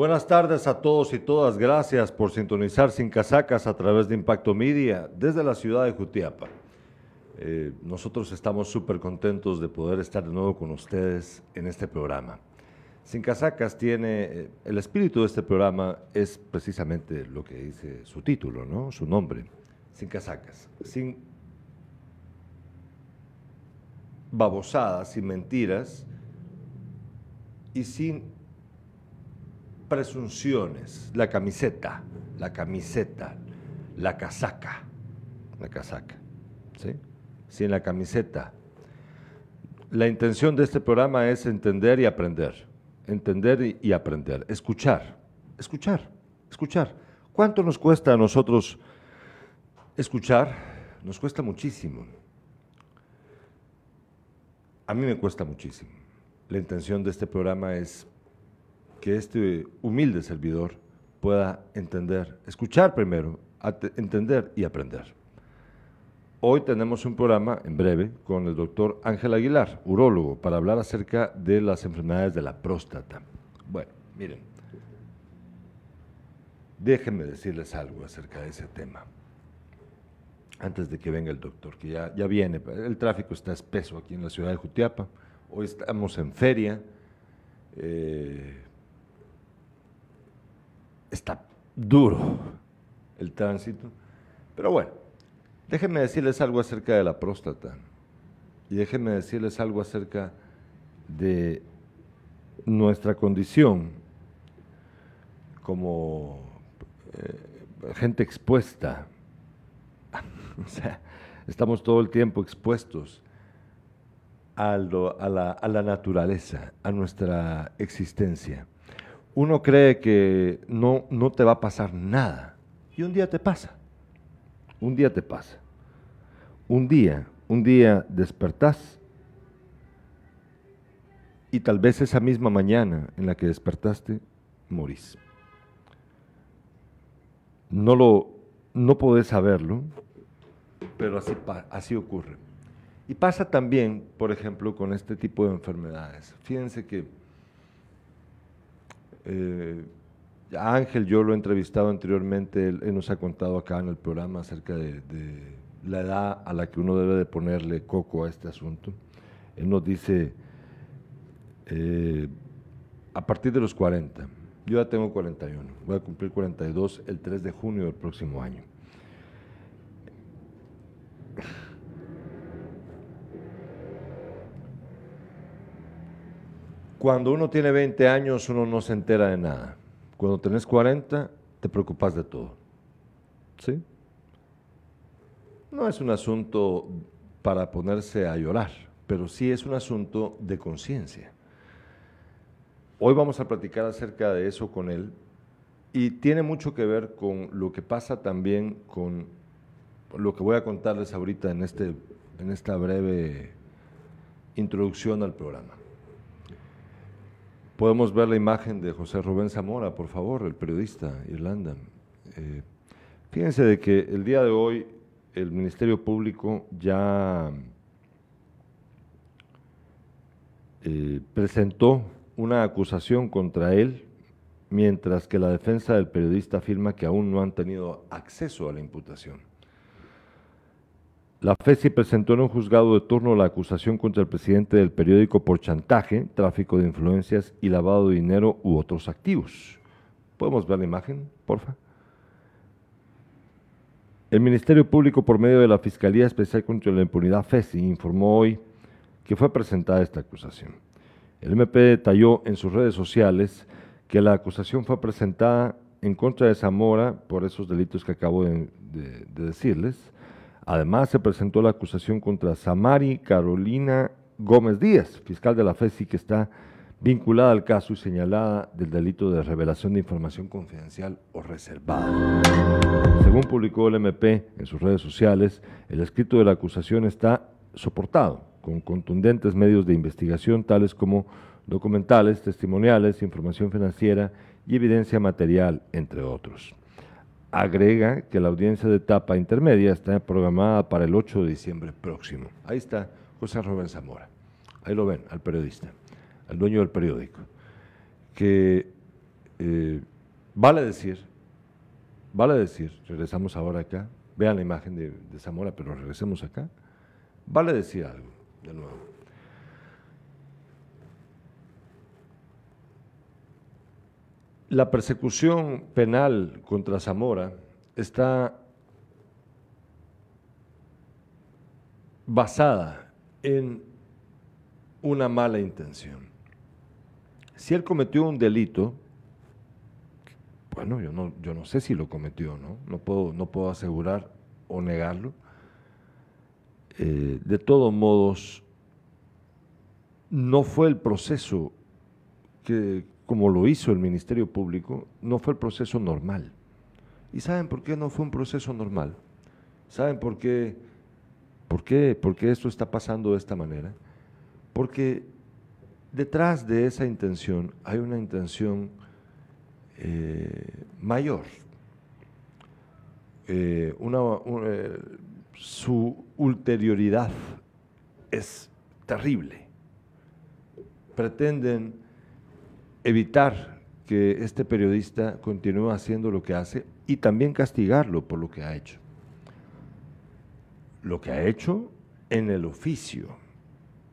Buenas tardes a todos y todas. Gracias por sintonizar Sin Casacas a través de Impacto Media desde la ciudad de Jutiapa. Eh, nosotros estamos súper contentos de poder estar de nuevo con ustedes en este programa. Sin Casacas tiene, eh, el espíritu de este programa es precisamente lo que dice su título, ¿no? Su nombre, Sin Casacas. Sin babosadas, sin mentiras y sin presunciones. La camiseta, la camiseta, la casaca, la casaca, ¿sí? Sin la camiseta. La intención de este programa es entender y aprender, entender y aprender, escuchar, escuchar, escuchar. ¿Cuánto nos cuesta a nosotros escuchar? Nos cuesta muchísimo. A mí me cuesta muchísimo. La intención de este programa es que este humilde servidor pueda entender, escuchar primero, entender y aprender. Hoy tenemos un programa en breve con el doctor Ángel Aguilar, urólogo, para hablar acerca de las enfermedades de la próstata. Bueno, miren, déjenme decirles algo acerca de ese tema. Antes de que venga el doctor, que ya, ya viene, el tráfico está espeso aquí en la ciudad de Jutiapa. Hoy estamos en feria. Eh, está duro el tránsito. Pero bueno, déjenme decirles algo acerca de la próstata y déjenme decirles algo acerca de nuestra condición como eh, gente expuesta. o sea, estamos todo el tiempo expuestos a, la, a la naturaleza, a nuestra existencia uno cree que no, no te va a pasar nada. Y un día te pasa. Un día te pasa. Un día, un día despertás y tal vez esa misma mañana en la que despertaste, morís. No lo, no podés saberlo, pero así, así ocurre. Y pasa también, por ejemplo, con este tipo de enfermedades. Fíjense que eh, Ángel, yo lo he entrevistado anteriormente, él, nos ha contado acá en el programa acerca de, la edad a la que uno debe de ponerle coco a este asunto. Él nos dice, eh, a partir de los 40, yo ya tengo 41, voy a cumplir 42 el 3 de junio del próximo año. Cuando uno tiene 20 años, uno no se entera de nada. Cuando tenés 40, te preocupas de todo. ¿Sí? No es un asunto para ponerse a llorar, pero sí es un asunto de conciencia. Hoy vamos a platicar acerca de eso con él y tiene mucho que ver con lo que pasa también con lo que voy a contarles ahorita en, este, en esta breve introducción al programa. Podemos ver la imagen de José Rubén Zamora, por favor, el periodista Irlanda. Eh, fíjense de que el día de hoy el Ministerio Público ya eh, presentó una acusación contra él, mientras que la defensa del periodista afirma que aún no han tenido acceso a la imputación. La FESI presentó en un juzgado de turno la acusación contra el presidente del periódico por chantaje, tráfico de influencias y lavado de dinero u otros activos. ¿Podemos ver la imagen, porfa? El Ministerio Público, por medio de la Fiscalía Especial contra la Impunidad FESI, informó hoy que fue presentada esta acusación. El MP detalló en sus redes sociales que la acusación fue presentada en contra de Zamora por esos delitos que acabo de decirles Además, se presentó la acusación contra Samari Carolina Gómez Díaz, fiscal de la FESI, que está vinculada al caso y señalada del delito de revelación de información confidencial o reservada. Según publicó el MP en sus redes sociales, el escrito de la acusación está soportado con contundentes medios de investigación tales como documentales, testimoniales, información financiera y evidencia material, entre otros agrega que la audiencia de etapa intermedia está programada para el 8 de diciembre próximo. Ahí está José Rubén Zamora. Ahí lo ven, al periodista, al dueño del periódico, que eh, vale decir, vale decir, regresamos ahora acá, vean la imagen de, de Zamora, pero regresemos acá, vale decir algo, de nuevo. La persecución penal contra Zamora está basada en una mala intención. Si él cometió un delito, bueno, yo no, yo no sé si lo cometió, ¿no? No puedo, no puedo asegurar o negarlo. Eh, de todos modos, no fue el proceso que, como lo hizo el Ministerio Público, no fue el proceso normal. ¿Y saben por qué no fue un proceso normal? ¿Saben por qué? ¿Por qué, por qué esto está pasando de esta manera? Porque detrás de esa intención hay una intención eh, mayor. Eh, una, eh, su ulterioridad es terrible. Pretenden evitar que este periodista continúe haciendo lo que hace y también castigarlo por lo que ha hecho. Lo que ha hecho en el oficio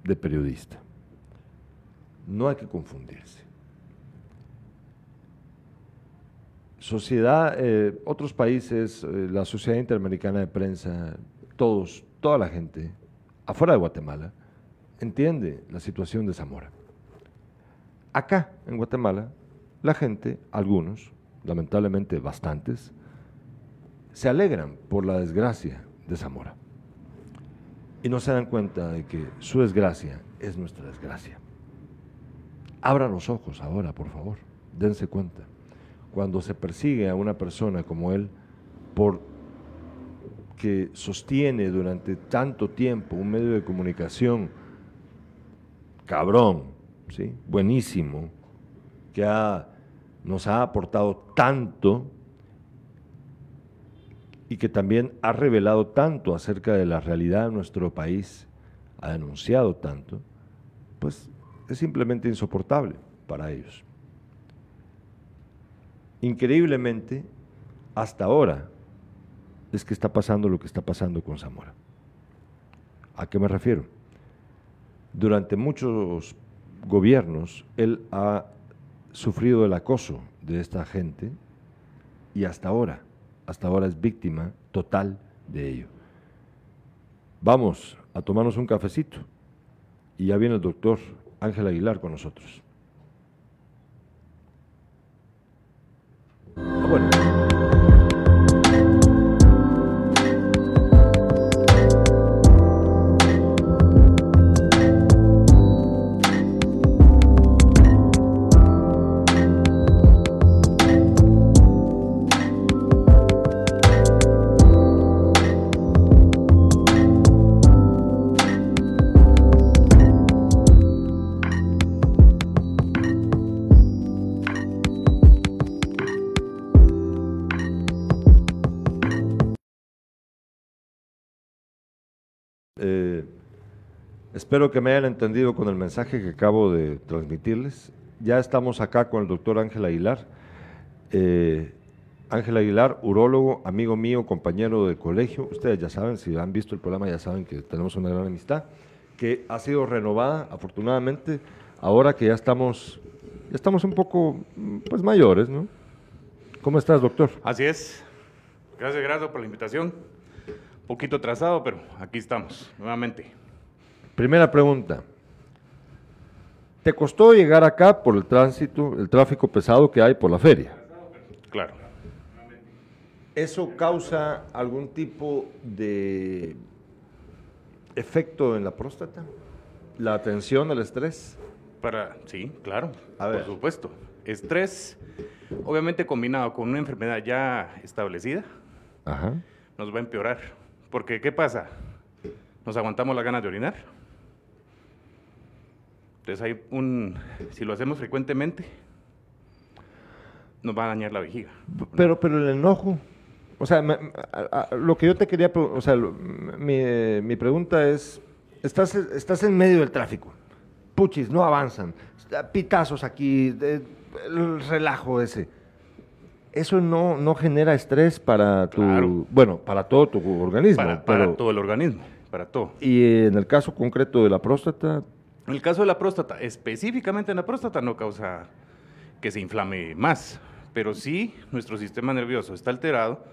de periodista. No hay que confundirse. Sociedad, eh, otros países, eh, la Sociedad Interamericana de Prensa, todos, toda la gente, afuera de Guatemala, entiende la situación de Zamora. Acá, en Guatemala, la gente, algunos, lamentablemente bastantes, se alegran por la desgracia de Zamora. Y no se dan cuenta de que su desgracia es nuestra desgracia. Abran los ojos ahora, por favor, dense cuenta cuando se persigue a una persona como él por que sostiene durante tanto tiempo un medio de comunicación cabrón, ¿sí? buenísimo, que nos ha aportado tanto y que también ha revelado tanto acerca de la realidad de nuestro país, ha denunciado tanto, pues es simplemente insoportable para ellos. Increíblemente, hasta ahora es que está pasando lo que está pasando con Zamora. ¿A qué me refiero? Durante muchos gobiernos, él ha sufrido el acoso de esta gente y hasta ahora, hasta ahora es víctima total de ello. Vamos a tomarnos un cafecito y ya viene el doctor Ángel Aguilar con nosotros. Ah, bueno. Espero que me hayan entendido con el mensaje que acabo de transmitirles. Ya estamos acá con el doctor Ángel Aguilar. Eh, Ángel Aguilar, urólogo, amigo mío, compañero de colegio. Ustedes ya saben, si han visto el programa, ya saben que tenemos una gran amistad, que ha sido renovada, afortunadamente, ahora que ya estamos, ya estamos un poco pues, mayores, ¿no? ¿Cómo estás, doctor? Así es. Gracias, gracias por la invitación. Un poquito atrasado, pero aquí estamos, nuevamente. Primera pregunta. ¿Te costó llegar acá por el tránsito, el tráfico pesado que hay por la feria? Claro. ¿Eso causa algún tipo de efecto en la próstata? ¿La atención, el estrés? Para, sí, claro, por supuesto. Estrés, obviamente combinado con una enfermedad ya establecida, nos va a empeorar. Porque, ¿qué pasa? Nos aguantamos las ganas de orinar entonces hay un, si lo hacemos frecuentemente, nos va a dañar la vejiga. Pero, pero el enojo, o sea, lo que yo te quería, o sea, mi, mi, pregunta es, estás, estás en medio del tráfico, puchis, no avanzan, pitazos aquí, el relajo ese. Eso no, no genera estrés para tu, bueno, para todo tu organismo. Para, todo el organismo, para todo. Y en el caso concreto de la próstata. En el caso de la próstata, específicamente en la próstata no causa que se inflame más, pero sí nuestro sistema nervioso está alterado,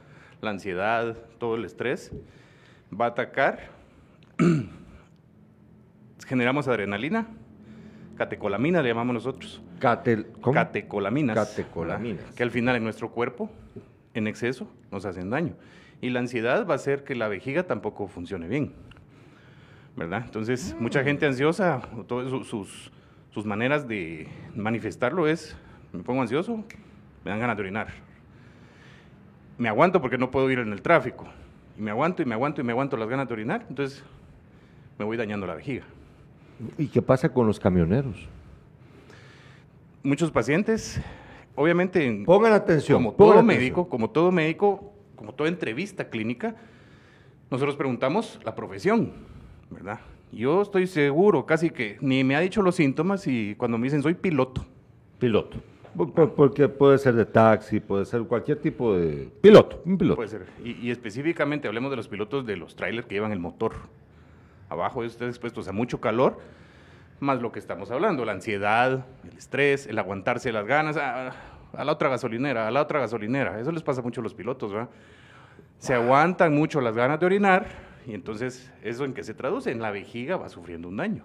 la ansiedad, todo el estrés, va a atacar, generamos adrenalina, catecolamina le llamamos nosotros. Catecolaminas. Catecolaminas. Que al final en nuestro cuerpo, en exceso, nos hacen daño. Y la ansiedad va a hacer que la vejiga tampoco funcione bien. ¿Verdad? Entonces, mucha gente ansiosa, todas sus, sus maneras de manifestarlo es, me pongo ansioso, me dan ganas de orinar. Me aguanto porque no puedo ir en el tráfico. Y me aguanto y me aguanto y me aguanto las ganas de orinar. Entonces, me voy dañando la vejiga. ¿Y qué pasa con los camioneros? Muchos pacientes, obviamente, pongan atención, como todo médico, como todo médico, como toda entrevista clínica, nosotros preguntamos la profesión, ¿verdad? Yo estoy seguro, casi que ni me ha dicho los síntomas y cuando me dicen soy piloto. Piloto. Porque puede ser de taxi, puede ser cualquier tipo de piloto, un piloto. Puede ser. Y, específicamente hablemos de los pilotos de los trailers que llevan el motor. Abajo están expuestos a mucho calor, más lo que estamos hablando, la ansiedad, el estrés, el aguantarse las ganas, a, la otra gasolinera, a la otra gasolinera. Eso les pasa mucho a los pilotos, ¿verdad? Se aguantan mucho las ganas de orinar y entonces eso en qué se traduce, en la vejiga va sufriendo un daño.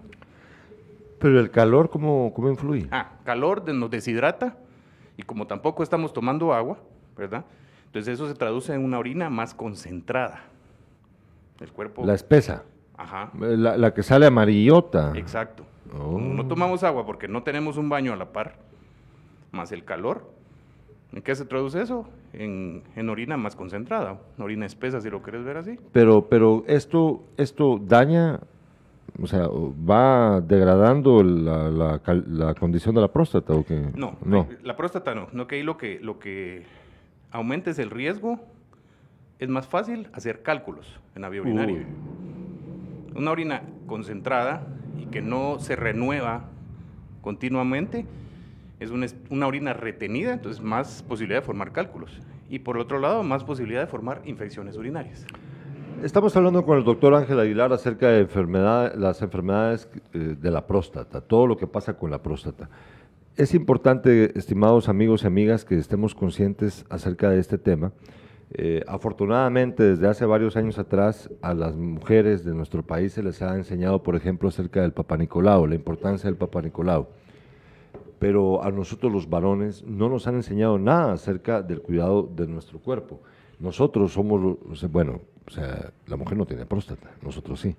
Pero el calor, ¿cómo, cómo influye? Ah, calor nos deshidrata y como tampoco estamos tomando agua, ¿verdad? Entonces eso se traduce en una orina más concentrada. El cuerpo... La espesa. Ajá. La, que sale amarillota. Exacto. Oh. No tomamos agua porque no tenemos un baño a la par, más el calor. ¿En qué se traduce eso? En, en, orina más concentrada, orina espesa, si lo quieres ver así. Pero, pero esto, esto daña o sea, ¿va degradando la, la, condición de la próstata o qué? No, no, la próstata no. No que ahí lo que, lo que aumenta es el riesgo. Es más fácil hacer cálculos en la vía urinaria. Una orina concentrada y que no se renueva continuamente es una, orina retenida, entonces más posibilidad de formar cálculos. Y por otro lado, más posibilidad de formar infecciones urinarias. Estamos hablando con el doctor Ángel Aguilar acerca de las enfermedades eh, de la próstata, todo lo que pasa con la próstata. Es importante, estimados amigos y amigas, que estemos conscientes acerca de este tema. Eh, afortunadamente, desde hace varios años atrás, a las mujeres de nuestro país se les ha enseñado, por ejemplo, acerca del Papa Nicolau, la importancia del Papa Nicolau. Pero a nosotros los varones no nos han enseñado nada acerca del cuidado de nuestro cuerpo. Nosotros somos, bueno, o sea, la mujer no tiene próstata, nosotros sí.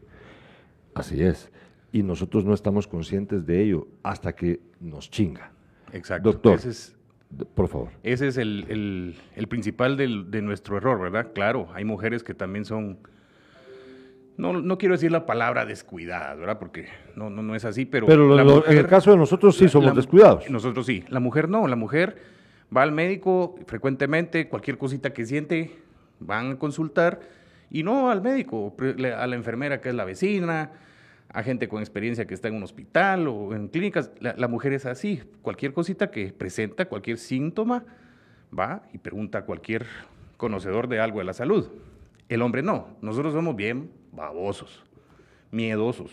Así es. Y nosotros no estamos conscientes de ello hasta que nos chinga. Exacto. Doctor, por favor. Ese es el, principal de nuestro error, ¿verdad? Claro, hay mujeres que también son, no, no quiero decir la palabra descuidadas, ¿verdad? Porque no, no, no es así, pero... Pero en el caso de nosotros sí somos descuidados. Nosotros sí. La mujer no, la mujer va al médico frecuentemente, cualquier cosita que siente, van a consultar y no al médico, a la enfermera que es la vecina, a gente con experiencia que está en un hospital o en clínicas. La, mujer es así, cualquier cosita que presenta, cualquier síntoma, va y pregunta a cualquier conocedor de algo de la salud. El hombre no, nosotros somos bien babosos, miedosos,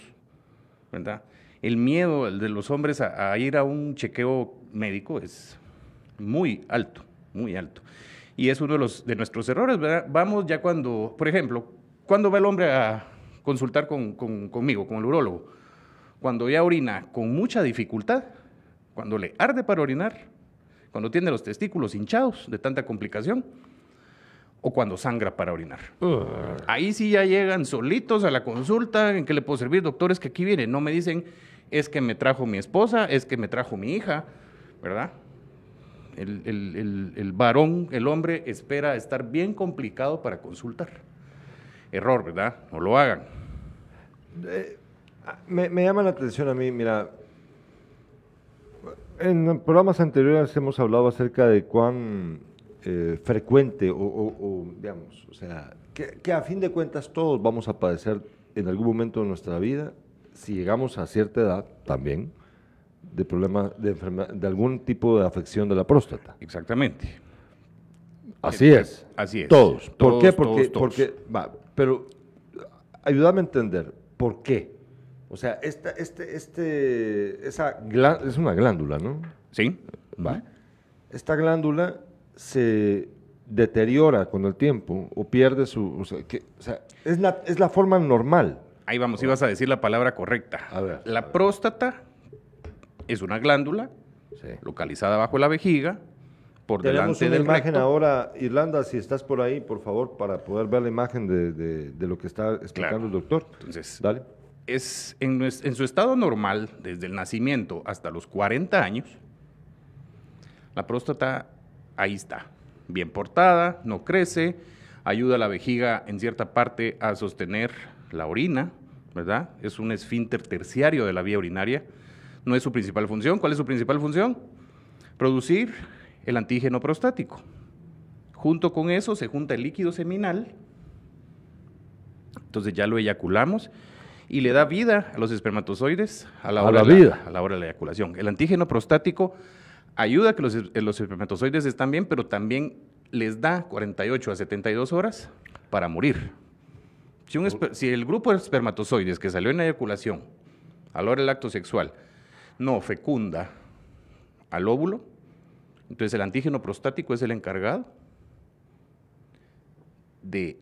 ¿verdad? El miedo de los hombres a ir a un chequeo médico es muy alto, muy alto. Y es uno de, los, de nuestros errores, ¿verdad? Vamos ya cuando, por ejemplo, cuando va el hombre a consultar con, conmigo, con el urólogo? Cuando ya orina con mucha dificultad, cuando le arde para orinar, cuando tiene los testículos hinchados de tanta complicación, o cuando sangra para orinar. Ahí sí ya llegan solitos a la consulta, ¿en qué le puedo servir? Doctores que aquí vienen, no me dicen, es que me trajo mi esposa, es que me trajo mi hija, ¿verdad? El, varón, el hombre, espera estar bien complicado para consultar. Error, ¿verdad? No lo hagan. Eh, me, llama la atención a mí, mira, en programas anteriores hemos hablado acerca de cuán eh, frecuente o, digamos, o sea, que, que, a fin de cuentas todos vamos a padecer en algún momento de nuestra vida, si llegamos a cierta edad también, de problema de, de algún tipo de afección de la próstata. Exactamente. Así es. Así es. Todos. ¿Por qué? Porque, porque va, pero ayúdame a entender, ¿por qué? O sea, esta, este, este, esa es una glándula, ¿no? Sí. Va. Esta glándula se deteriora con el tiempo o pierde su... O sea, que, o sea es, la, es la forma normal. Ahí vamos, ibas a decir la palabra correcta. A ver, la próstata es una glándula localizada bajo la vejiga, por Tenemos delante una imagen ahora, Irlanda, si estás por ahí, por favor, para poder ver la imagen de, de, lo que está explicando el doctor. Entonces, Dale. Es en, en su estado normal, desde el nacimiento hasta los 40 años, la próstata ahí está, bien portada, no crece, ayuda a la vejiga en cierta parte a sostener la orina, ¿verdad? Es un esfínter terciario de la vía urinaria. No es su principal función. ¿Cuál es su principal función? Producir el antígeno prostático. Junto con eso se junta el líquido seminal. Entonces ya lo eyaculamos y le da vida a los espermatozoides a la hora, de, la, a la hora de la eyaculación. El antígeno prostático ayuda a que los, los espermatozoides estén bien, pero también les da 48 a 72 horas para morir. Si, el grupo de espermatozoides que salió en la eyaculación a la hora del acto sexual no fecunda al óvulo, entonces el antígeno prostático es el encargado de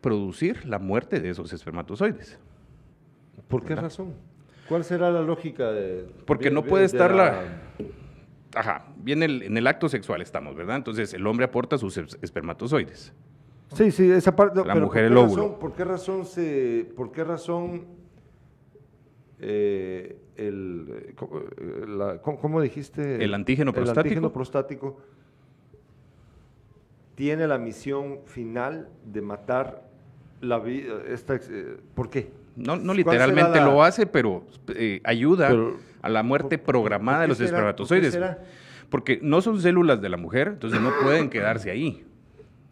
producir la muerte de esos espermatozoides. ¿Por qué razón? ¿Cuál será la lógica de...? Porque no puede estar la... Ajá, bien en el acto sexual estamos, ¿verdad? Entonces el hombre aporta sus espermatozoides. Sí, sí, esa parte. La mujer el óvulo. ¿Por qué razón se, por qué razón eh, el, ¿cómo, dijiste? El antígeno prostático. El antígeno prostático tiene la misión final de matar la vida. Eh, ¿Por qué? No, no literalmente lo hace, pero eh, ayuda a la muerte programada de los espermatozoides. Porque no son células de la mujer, entonces no pueden quedarse ahí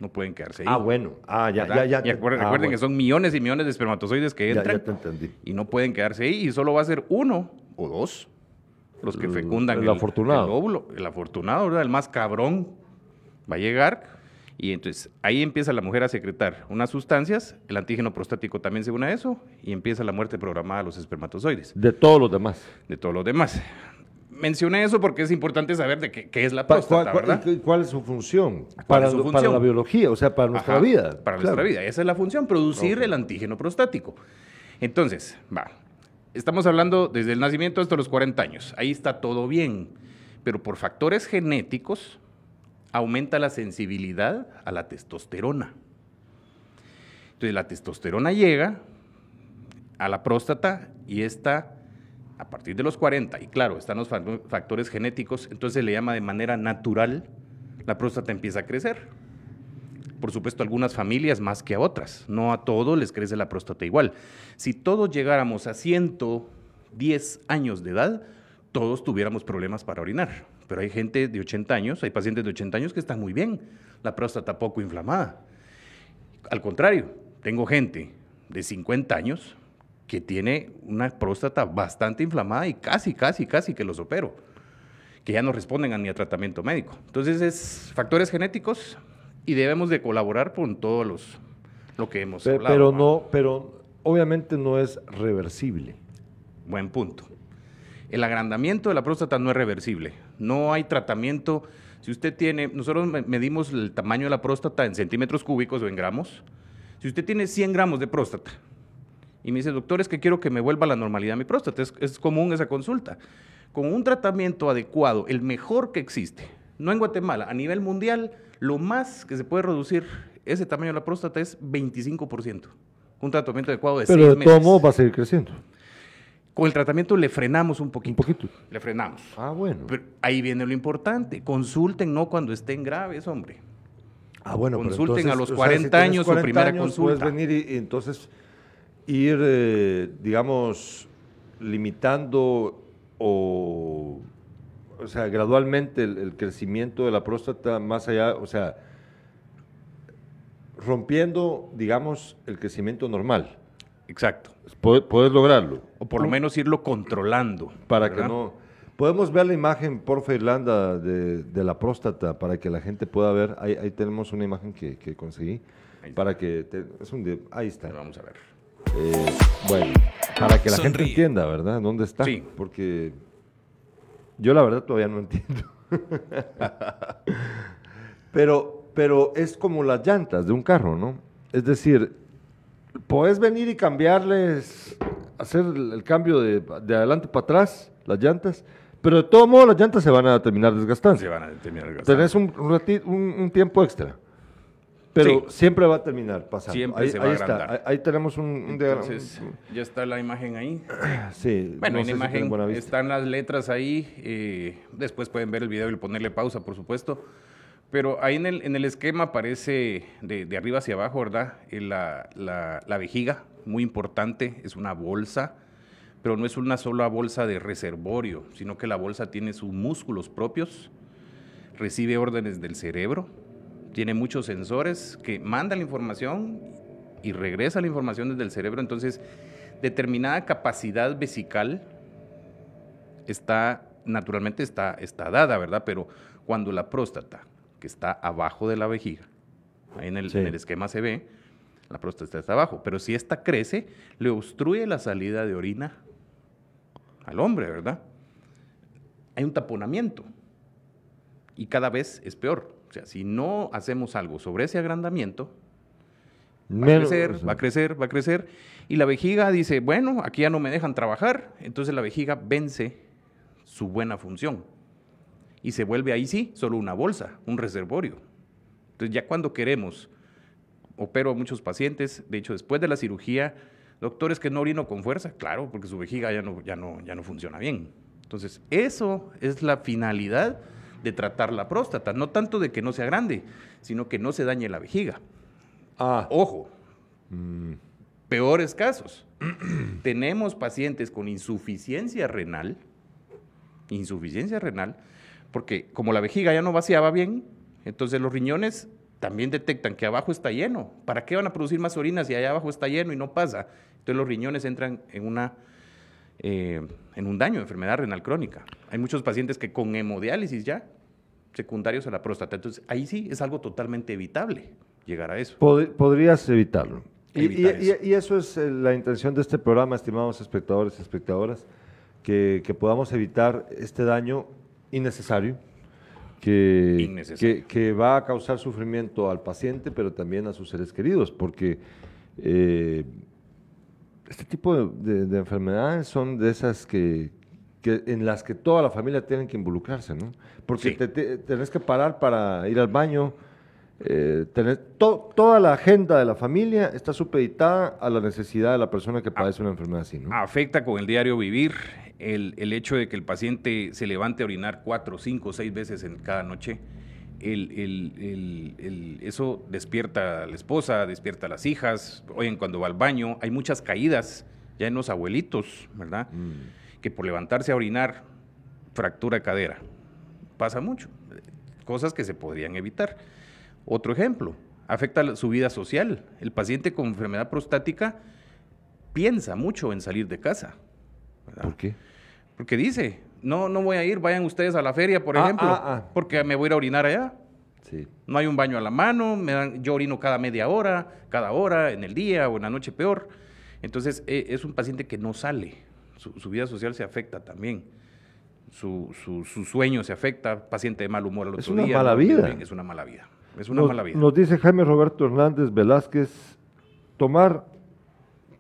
no pueden quedarse ahí. Ah, bueno. Ah, ya, ya, ya. Y recuerden, ah, que son millones y millones de espermatozoides que entran. Ya, te entendí. Y no pueden quedarse ahí y solo va a ser uno o dos los que fecundan el, afortunado. el óvulo. El afortunado, ¿verdad? El más cabrón va a llegar y entonces ahí empieza la mujer a secretar unas sustancias, el antígeno prostático también se une a eso y empieza la muerte programada de los espermatozoides. De todos los demás. De todos los demás mencioné eso porque es importante saber de qué, es la próstata, ¿cuál, ¿verdad? ¿Cuál es su función? Para, la biología, o sea, para nuestra vida. Para nuestra vida. Esa es la función, producir el antígeno prostático. Entonces, va. Estamos hablando desde el nacimiento hasta los 40 años. Ahí está todo bien. Pero por factores genéticos aumenta la sensibilidad a la testosterona. Entonces la testosterona llega a la próstata y esta a partir de los 40, y claro, están los factores genéticos, entonces le llama de manera natural, la próstata empieza a crecer. Por supuesto, algunas familias más que a otras. No a todos les crece la próstata igual. Si todos llegáramos a 110 años de edad, todos tuviéramos problemas para orinar. Pero hay gente de 80 años, hay pacientes de 80 años que están muy bien, la próstata poco inflamada. Al contrario, tengo gente de 50 años que tiene una próstata bastante inflamada y casi, casi, casi que los opero, que ya no responden a ni a tratamiento médico. Entonces es factores genéticos y debemos de colaborar con todos los lo que hemos pero, hablado. Pero no, pero obviamente no es reversible. Buen punto. El agrandamiento de la próstata no es reversible. No hay tratamiento. Si usted tiene, nosotros medimos el tamaño de la próstata en centímetros cúbicos o en gramos. Si usted tiene 100 gramos de próstata y me dice, doctor, es que quiero que me vuelva a la normalidad mi próstata. Es, común esa consulta. Con un tratamiento adecuado, el mejor que existe, no en Guatemala, a nivel mundial, lo más que se puede reducir ese tamaño de la próstata es 25%. Un tratamiento adecuado de Pero de todo modo va a seguir creciendo. Con el tratamiento le frenamos un poquito. Un poquito. Le frenamos. Ah, bueno. Pero ahí viene lo importante. Consulten no cuando estén graves, hombre. Ah, bueno. Consulten a los 40 años su primera consulta. Puedes venir y entonces ir, eh, digamos, limitando o, o sea, gradualmente el, crecimiento de la próstata más allá, o sea, rompiendo, digamos, el crecimiento normal. Exacto. Puedes, lograrlo. O por lo menos irlo controlando. Para que no... Podemos ver la imagen, por Irlanda, de, la próstata para que la gente pueda ver. Ahí, tenemos una imagen que, conseguí. Para que es un ahí está. Vamos a ver. Eh, bueno, para que la gente entienda, ¿verdad? ¿Dónde está? Sí. Porque yo la verdad todavía no entiendo. pero, pero es como las llantas de un carro, ¿no? Es decir, puedes venir y cambiarles, hacer el cambio de, de adelante para atrás, las llantas, pero de todo modo las llantas se van a terminar desgastando. Se van a terminar desgastando. Tenés un, un, tiempo extra. Pero siempre va a terminar pasando. Siempre se va a está. Ahí, tenemos un, Entonces, ya está la imagen ahí. Sí. Bueno, en la imagen están las letras ahí. Eh, después pueden ver el video y ponerle pausa, por supuesto. Pero ahí en el, en el esquema aparece de, de arriba hacia abajo, ¿verdad? Eh, la, la, vejiga, muy importante, es una bolsa pero no es una sola bolsa de reservorio, sino que la bolsa tiene sus músculos propios, recibe órdenes del cerebro, tiene muchos sensores que mandan la información y regresa la información desde el cerebro, entonces determinada capacidad vesical está, naturalmente está, está dada, ¿verdad? Pero cuando la próstata, que está abajo de la vejiga, ahí en el, en el esquema se ve, la próstata está abajo, pero si esta crece, le obstruye la salida de orina al hombre, ¿verdad? Hay un taponamiento y cada vez es peor. O sea, si no hacemos algo sobre ese agrandamiento, va a crecer, va a crecer, va a crecer. Y la vejiga dice, bueno, aquí ya no me dejan trabajar. Entonces la vejiga vence su buena función. Y se vuelve ahí sí, solo una bolsa, un reservorio. Entonces ya cuando queremos, opero a muchos pacientes, de hecho después de la cirugía, Doctores que no orino con fuerza, claro, porque su vejiga ya no, ya no, ya no funciona bien. Entonces, eso es la finalidad de tratar la próstata, no tanto de que no sea grande, sino que no se dañe la vejiga. Ah. Ojo, mm. peores casos. Tenemos pacientes con insuficiencia renal, insuficiencia renal, porque como la vejiga ya no vaciaba bien, entonces los riñones también detectan que abajo está lleno. ¿Para qué van a producir más orinas si allá abajo está lleno y no pasa? Entonces los riñones entran en, una, eh, en un daño, enfermedad renal crónica. Hay muchos pacientes que con hemodiálisis ya, secundarios a la próstata. Entonces ahí sí es algo totalmente evitable llegar a eso. podrías evitarlo. Y, eso. es eh, la intención de este programa, estimados espectadores y espectadoras, que, podamos evitar este daño innecesario, que, que, va a causar sufrimiento al paciente, pero también a sus seres queridos, porque eh, este tipo de, enfermedades son de esas que, en las que toda la familia tiene que involucrarse, ¿no? Porque tenés que parar para ir al baño, eh, toda la agenda de la familia está supeditada a la necesidad de la persona que padece una enfermedad así, ¿no? Afecta con el diario vivir el, el hecho de que el paciente se levante a orinar cuatro, cinco, seis veces en cada noche el, eso despierta a la esposa, despierta a las hijas, oyen cuando va al baño, hay muchas caídas ya en los abuelitos, ¿verdad? Mm. Que por levantarse a orinar, fractura de cadera. Pasa mucho. Cosas que se podrían evitar. Otro ejemplo, afecta su vida social. El paciente con enfermedad prostática piensa mucho en salir de casa. ¿Por qué? Porque dice, no, no voy a ir, vayan ustedes a la feria, por ah, ejemplo, ah, ah. porque me voy a ir a orinar allá. Sí. No hay un baño a la mano, me dan, yo orino cada media hora, cada hora, en el día o en la noche peor. Entonces, e, es un paciente que no sale, su, vida social se afecta también. Su, sueño se afecta, paciente de mal humor al otro día. Es una mala vida. es una mala vida. Es una mala vida. Nos dice Jaime Roberto Hernández Velázquez, tomar,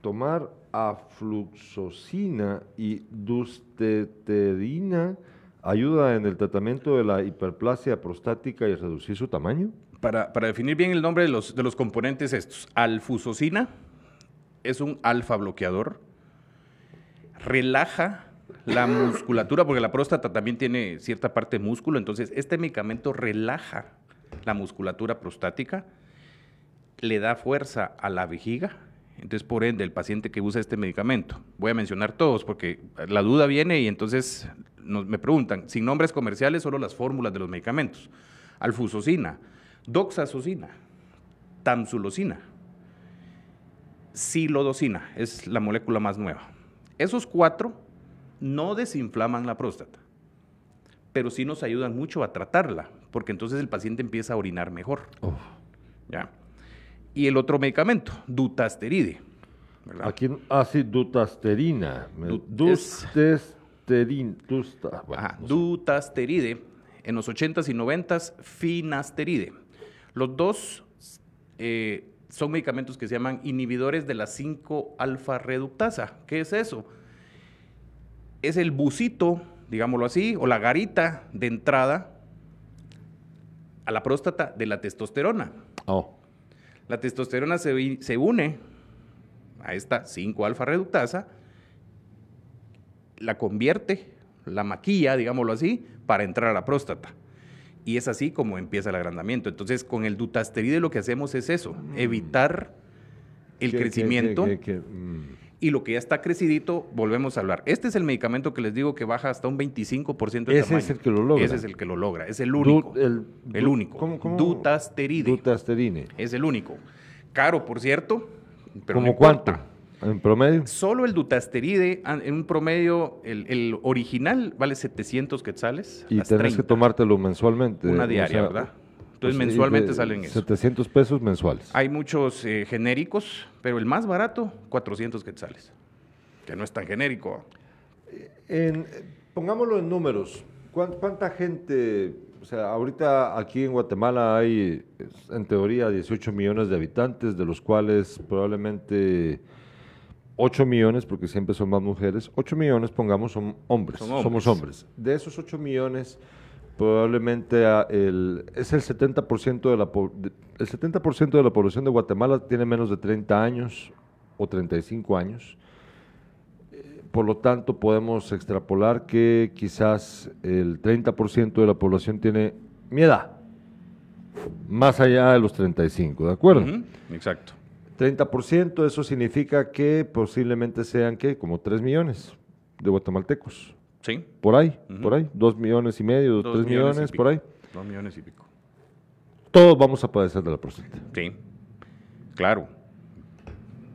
tomar afluxosina y dusteterina ayuda en el tratamiento de la hiperplasia prostática y reducir su tamaño? Para, definir bien el nombre de los, de los componentes estos, alfusosina es un alfa bloqueador, relaja la musculatura, porque la próstata también tiene cierta parte de músculo, entonces este medicamento relaja la musculatura prostática, le da fuerza a la vejiga, entonces, por ende, el paciente que usa este medicamento, voy a mencionar todos porque la duda viene y entonces me preguntan, sin nombres comerciales, solo las fórmulas de los medicamentos. Alfusocina, doxazocina, tamsulosina, silodocina, es la molécula más nueva. Esos cuatro no desinflaman la próstata. pero sí nos ayudan mucho a tratarla, porque entonces el paciente empieza a orinar mejor. ¿Ya? Y el otro medicamento, dutasteride. Aquí, ah, sí, dutasterina. dutasteride. En los 80s y 90s, finasteride. Los dos eh, son medicamentos que se llaman inhibidores de la 5-alfa reductasa. ¿Qué es eso? Es el busito, digámoslo así, o la garita de entrada a la próstata de la testosterona. Oh. La testosterona se, se une a esta 5-alfa reductasa, la convierte, la maquilla, digámoslo así, para entrar a la próstata. Y es así como empieza el agrandamiento. Entonces, con el dutasteride lo que hacemos es eso, mm. evitar el crecimiento. Mm. Y lo que ya está crecidito, volvemos a hablar. Este es el medicamento que les digo que baja hasta un 25% de Ese es el que lo logra. Ese es el que lo logra. Es el único. el, único. ¿cómo, Dutasteride. Dutasterine. Es el único. Caro, por cierto. Pero ¿Cómo cuánto? ¿En promedio? Solo el dutasteride, en un promedio, el, original vale 700 quetzales. Y tenés que tomártelo mensualmente. Una diaria, ¿verdad? Entonces pues, mensualmente salen eso. 700 pesos mensuales. Hay muchos eh, genéricos, pero el más barato, 400 quetzales. Que no es tan genérico. En, pongámoslo en números. ¿Cuánta gente o sea, ahorita aquí en Guatemala hay, en teoría, 18 millones de habitantes, de los cuales probablemente 8 millones, porque siempre son más mujeres, 8 millones, pongamos, son hombres, somos hombres. De esos 8 millones, probablemente el, es el 70%, de la, el 70 de la población de Guatemala tiene menos de 30 años o 35 años. Por lo tanto, podemos extrapolar que quizás el 30% de la población tiene mi edad, más allá de los 35, ¿de acuerdo? Exacto. 30%, eso significa que posiblemente sean, ¿qué? Como 3 millones de guatemaltecos. Sí. Por ahí, por ahí. 2 millones y medio, 3 millones, por ahí. 2 millones y pico. Todos vamos a padecer de la próstata. Sí, claro.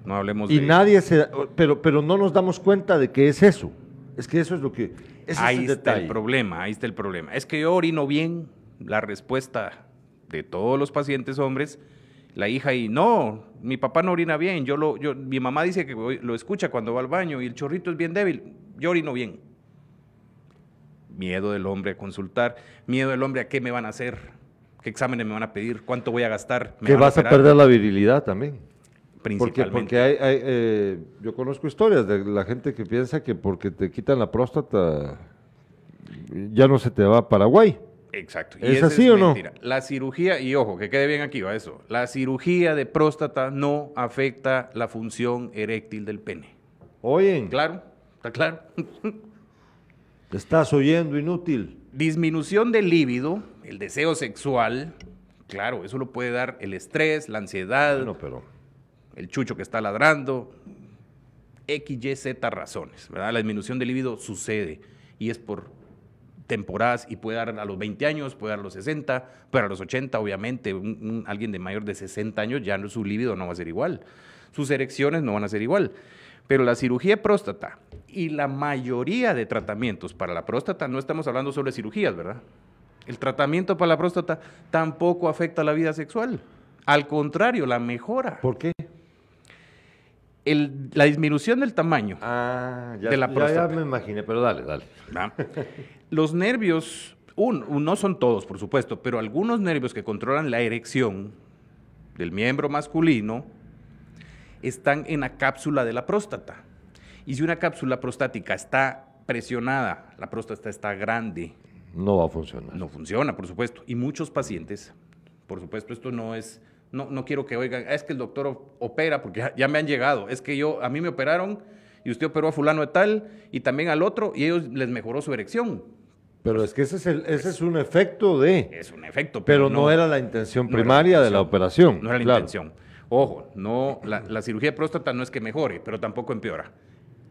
No hablemos y nadie se... Pero, pero no nos damos cuenta de que es eso. Es que eso es lo que... ahí está el problema, ahí está el problema. Es que yo orino bien, la respuesta de todos los pacientes hombres, la hija y no, mi papá no orina bien, yo lo, yo, mi mamá dice que lo escucha cuando va al baño y el chorrito es bien débil, yo orino bien. Miedo del hombre a consultar, miedo del hombre a qué me van a hacer, qué exámenes me van a pedir, cuánto voy a gastar. que vas a perder la virilidad también. Porque, porque hay, eh, yo conozco historias de la gente que piensa que porque te quitan la próstata ya no se te va a Paraguay. Exacto. ¿Es así o no? La cirugía, y ojo, que quede bien aquí, va eso. La cirugía de próstata no afecta la función eréctil del pene. ¿Oyen? Claro, está claro. Te estás oyendo inútil. Disminución del líbido, el deseo sexual, claro, eso lo puede dar el estrés, la ansiedad. No, pero el chucho que está ladrando, X, Y, Z razones, ¿verdad? La disminución del libido sucede y es por temporadas y puede dar a los 20 años, puede dar a los 60, pero a los 80 obviamente alguien de mayor de 60 años ya su libido no va a ser igual, sus erecciones no van a ser igual. Pero la cirugía de próstata y la mayoría de tratamientos para la próstata, no estamos hablando sobre cirugías, ¿verdad? El tratamiento para la próstata tampoco afecta la vida sexual. Al contrario, la mejora. ¿Por qué? la disminución del tamaño ah, de la próstata. Ya, me imaginé, pero dale, dale. Los nervios, no son todos, por supuesto, pero algunos nervios que controlan la erección del miembro masculino están en la cápsula de la próstata. Y si una cápsula prostática está presionada, la próstata está grande. No va a funcionar. No funciona, por supuesto. Y muchos pacientes, por supuesto, esto no es no, no quiero que oigan, es que el doctor opera, porque ya, me han llegado, es que yo, a mí me operaron y usted operó a fulano de tal y también al otro y ellos les mejoró su erección. Pero es que ese es, el, ese es un efecto de... Es un efecto. Pero, no, era la intención primaria de la operación. No era la intención. Ojo, no, la, cirugía de próstata no es que mejore, pero tampoco empeora.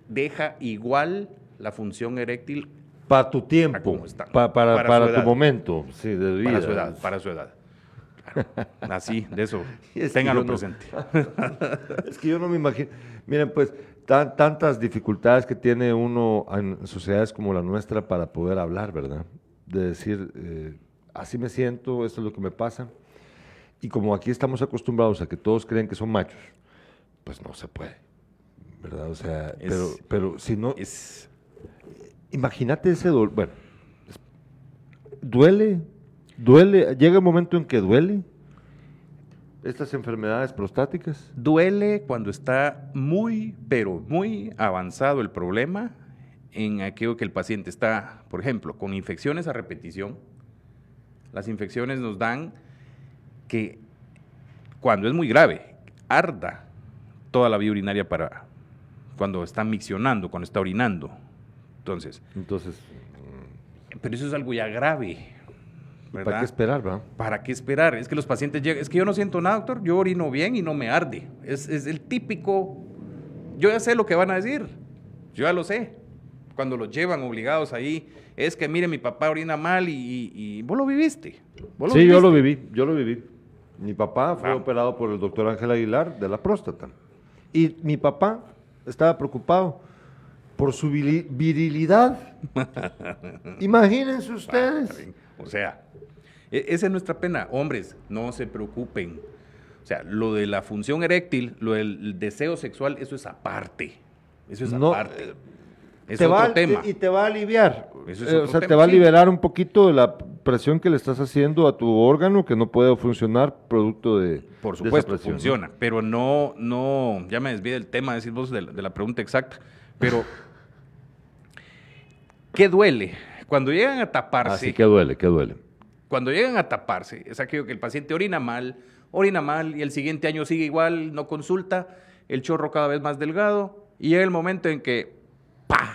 Deja igual la función eréctil. Para tu tiempo, para, para, tu momento sí, de vida. Para su edad, para su edad. Así, de eso. Ténganlo presente. es que yo no me imagino. Miren, pues, tantas dificultades que tiene uno en sociedades como la nuestra para poder hablar, ¿verdad? de decir, eh, así me siento, esto es lo que me pasa. Y como aquí estamos acostumbrados a que todos creen que son machos, pues no se puede, ¿verdad? O sea, pero, pero si no... Es... Imagínate ese dolor, bueno, duele, duele, llega un momento en que duele estas enfermedades prostáticas. Duele cuando está muy, pero muy avanzado el problema en aquello que el paciente está, por ejemplo, con infecciones a repetición. Las infecciones nos dan que cuando es muy grave, arda toda la vía urinaria para cuando está miccionando, cuando está orinando. Entonces, entonces pero eso es algo ya grave. ¿Para qué esperar, va? ¿Para qué esperar? Es que los pacientes llegan, es que yo no siento nada, doctor, yo orino bien y no me arde. Es, es el típico, yo ya sé lo que van a decir, yo ya lo sé. Cuando los llevan obligados ahí, es que mire, mi papá orina mal y, vos lo viviste. sí, yo lo viví, yo lo viví. Mi papá fue ah. operado por el doctor Ángel Aguilar de la próstata. Y mi papá estaba preocupado por su virilidad. Imagínense ustedes. o sea, e-, esa es nuestra pena. Hombres, no se preocupen. O sea, lo de la función eréctil, lo del deseo sexual, eso es aparte. Eso es aparte. Es otro tema. Y te va a aliviar. Eh, o sea, te va a liberar un poquito de la presión que le estás haciendo a tu órgano que no puede funcionar producto de. Por supuesto, funciona. Pero no, no, ya me desvío del tema, decir vos de la pregunta exacta. Pero ¿Qué duele? Cuando llegan a taparse. Así que duele, ¿qué duele? Cuando llegan a taparse, es aquello que el paciente orina mal, orina mal y el siguiente año sigue igual, no consulta, el chorro cada vez más delgado y llega el momento en que ¡pah!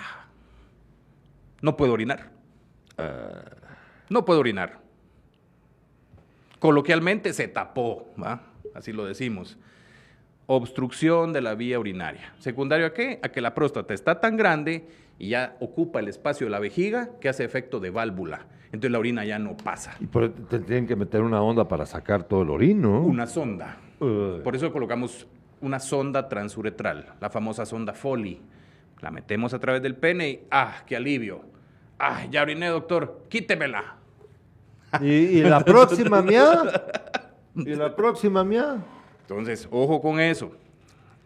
No puede orinar. Ah. No puede orinar. Coloquialmente se tapó, ¿va? Así lo decimos. Obstrucción de la vía urinaria. ¿Secundario a qué? A que la próstata está tan grande y ya ocupa el espacio de la vejiga que hace efecto de válvula. Entonces la orina ya no pasa. Y por te tienen que meter una onda para sacar todo el orino. Una sonda. Por eso colocamos una sonda transuretral, la famosa sonda Foley. La metemos a través del pene y ¡ah, qué alivio! ¡Ah, ya oriné, doctor! ¡Quítemela! ¿Y, la próxima mía? ¿Y la próxima mía? Entonces, ojo con eso.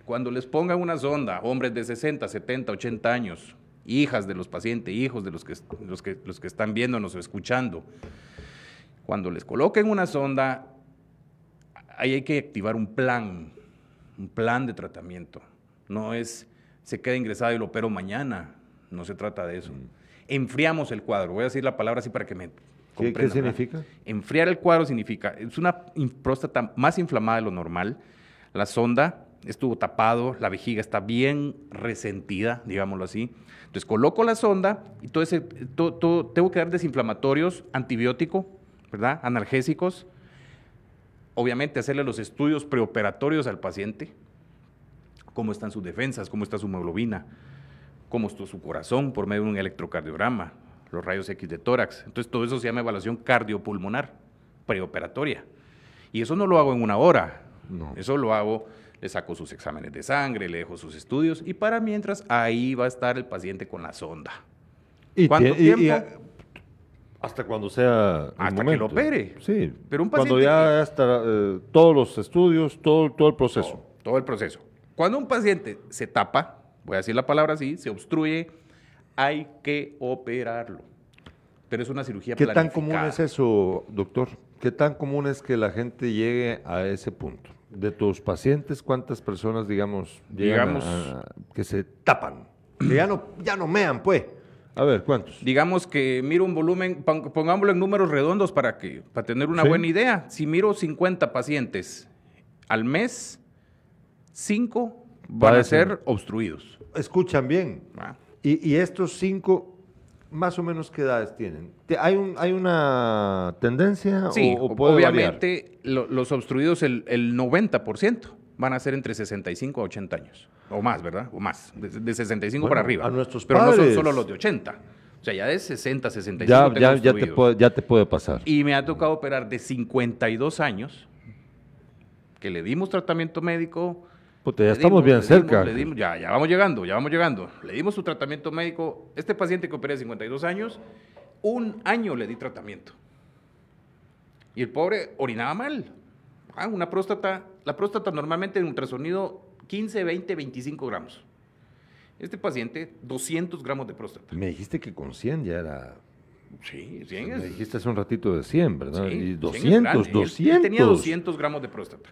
Cuando les pongan una sonda, hombres de 60, 70, 80 años, hijas de los pacientes, hijos de los que, los que, los que están viéndonos o escuchando. Cuando les coloquen una sonda, ahí hay que activar un plan, un plan de tratamiento. No es, se queda ingresado y lo opero mañana. No se trata de eso. Mm. Enfriamos el cuadro. Voy a decir la palabra así para que me ¿Qué, ¿Qué, significa? Enfriar el cuadro significa, es una próstata más inflamada de lo normal. La sonda estuvo tapado, la vejiga está bien resentida, digámoslo así. Entonces coloco la sonda y todo ese, tengo que dar desinflamatorios, antibiótico, ¿verdad? Analgésicos. Obviamente hacerle los estudios preoperatorios al paciente, cómo están sus defensas, cómo está su hemoglobina, cómo está su corazón por medio de un electrocardiograma, los rayos X de tórax. Entonces todo eso se llama evaluación cardiopulmonar preoperatoria. Y eso no lo hago en una hora, no. eso lo hago le saco sus exámenes de sangre, le dejo sus estudios y para mientras ahí va a estar el paciente con la sonda. ¿Y ¿Cuánto tiempo? hasta cuando sea. hasta que lo opere. Sí. Pero un paciente. Cuando ya está eh, todos los estudios, todo, todo el proceso. Todo, el proceso. Cuando un paciente se tapa, voy a decir la palabra así, se obstruye, hay que operarlo. Pero es una cirugía ¿Qué tan común es eso, doctor? ¿Qué tan común es que la gente llegue a ese punto? de tus pacientes, ¿cuántas personas, digamos, digamos que se tapan? Que ya no, ya no mean, pues. A ver, ¿cuántos? Digamos que miro un volumen, pongámoslo en números redondos para, que, para tener una buena idea. Si miro 50 pacientes al mes, 5 van a ser obstruidos. Escuchan bien. Ah. Y, y estos 5 más o menos qué edades tienen? ¿Hay, un, hay una tendencia? Sí, o, obviamente los obstruidos, el, el 90% van a ser entre 65 a 80 años. O más, ¿verdad? O más. De, 65 para arriba. A nuestros Pero no son solo los de 80. O sea, ya de 60, 65 ya, ya, ya, te puede, ya te puede pasar. Y me ha tocado operar de 52 años, que le dimos tratamiento médico, ya estamos bien cerca. ya, ya vamos llegando, ya vamos llegando. Le dimos su tratamiento médico. Este paciente que opera de 52 años, Un año le di tratamiento. Y el pobre orinaba mal. Ah, una próstata, la próstata normalmente en ultrasonido 15, 20, 25 gramos. Este paciente, 200 gramos de próstata. Me dijiste que con 100 ya era... Sí, 100 es... Me dijiste hace un ratito de 100, ¿verdad? y 200, 200. tenía 200 gramos de próstata.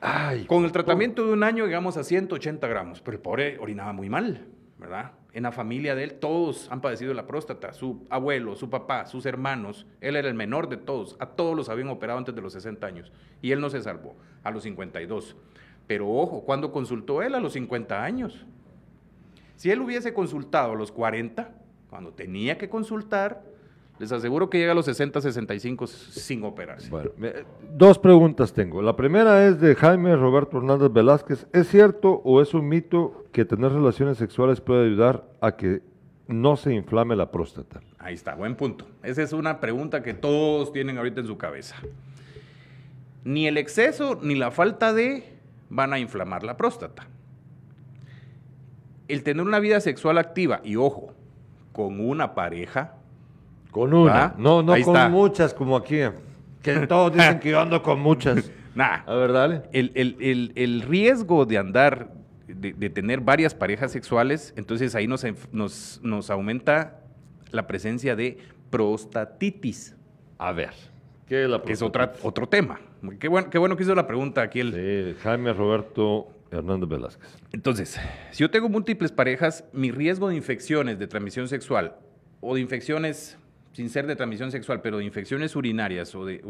Ay, con el tratamiento de un año llegamos a 180 gramos, pero el pobre orinaba muy mal, ¿verdad? En la familia de él todos han padecido la próstata, su abuelo, su papá, sus hermanos, él era el menor de todos, a todos los habían operado antes de los 60 años y él no se salvó a los 52. Pero ojo, ¿cuándo consultó él? A los 50 años. Si él hubiese consultado a los 40, cuando tenía que consultar, les aseguro que llega a los 60, 65 sin operarse. Bueno, dos preguntas tengo. La primera es de Jaime Roberto Hernández Velázquez. ¿Es cierto o es un mito que tener relaciones sexuales puede ayudar a que no se inflame la próstata? Ahí está, buen punto. Esa es una pregunta que todos tienen ahorita en su cabeza. Ni el exceso ni la falta de van a inflamar la próstata. El tener una vida sexual activa, y ojo, con una pareja. Con una, no, no con muchas como aquí, que todos dicen que yo ando con muchas. Nah. A ver, dale. El, riesgo de andar, de, tener varias parejas sexuales, entonces ahí nos, nos, nos aumenta la presencia de prostatitis. A ver. ¿Qué es la Que es otra, otro tema. Qué bueno, qué bueno que hizo la pregunta aquí el... Jaime Roberto Hernández Velázquez. Entonces, si yo tengo múltiples parejas, mi riesgo de infecciones de transmisión sexual o de infecciones sin ser de transmisión sexual, pero de infecciones urinarias o de,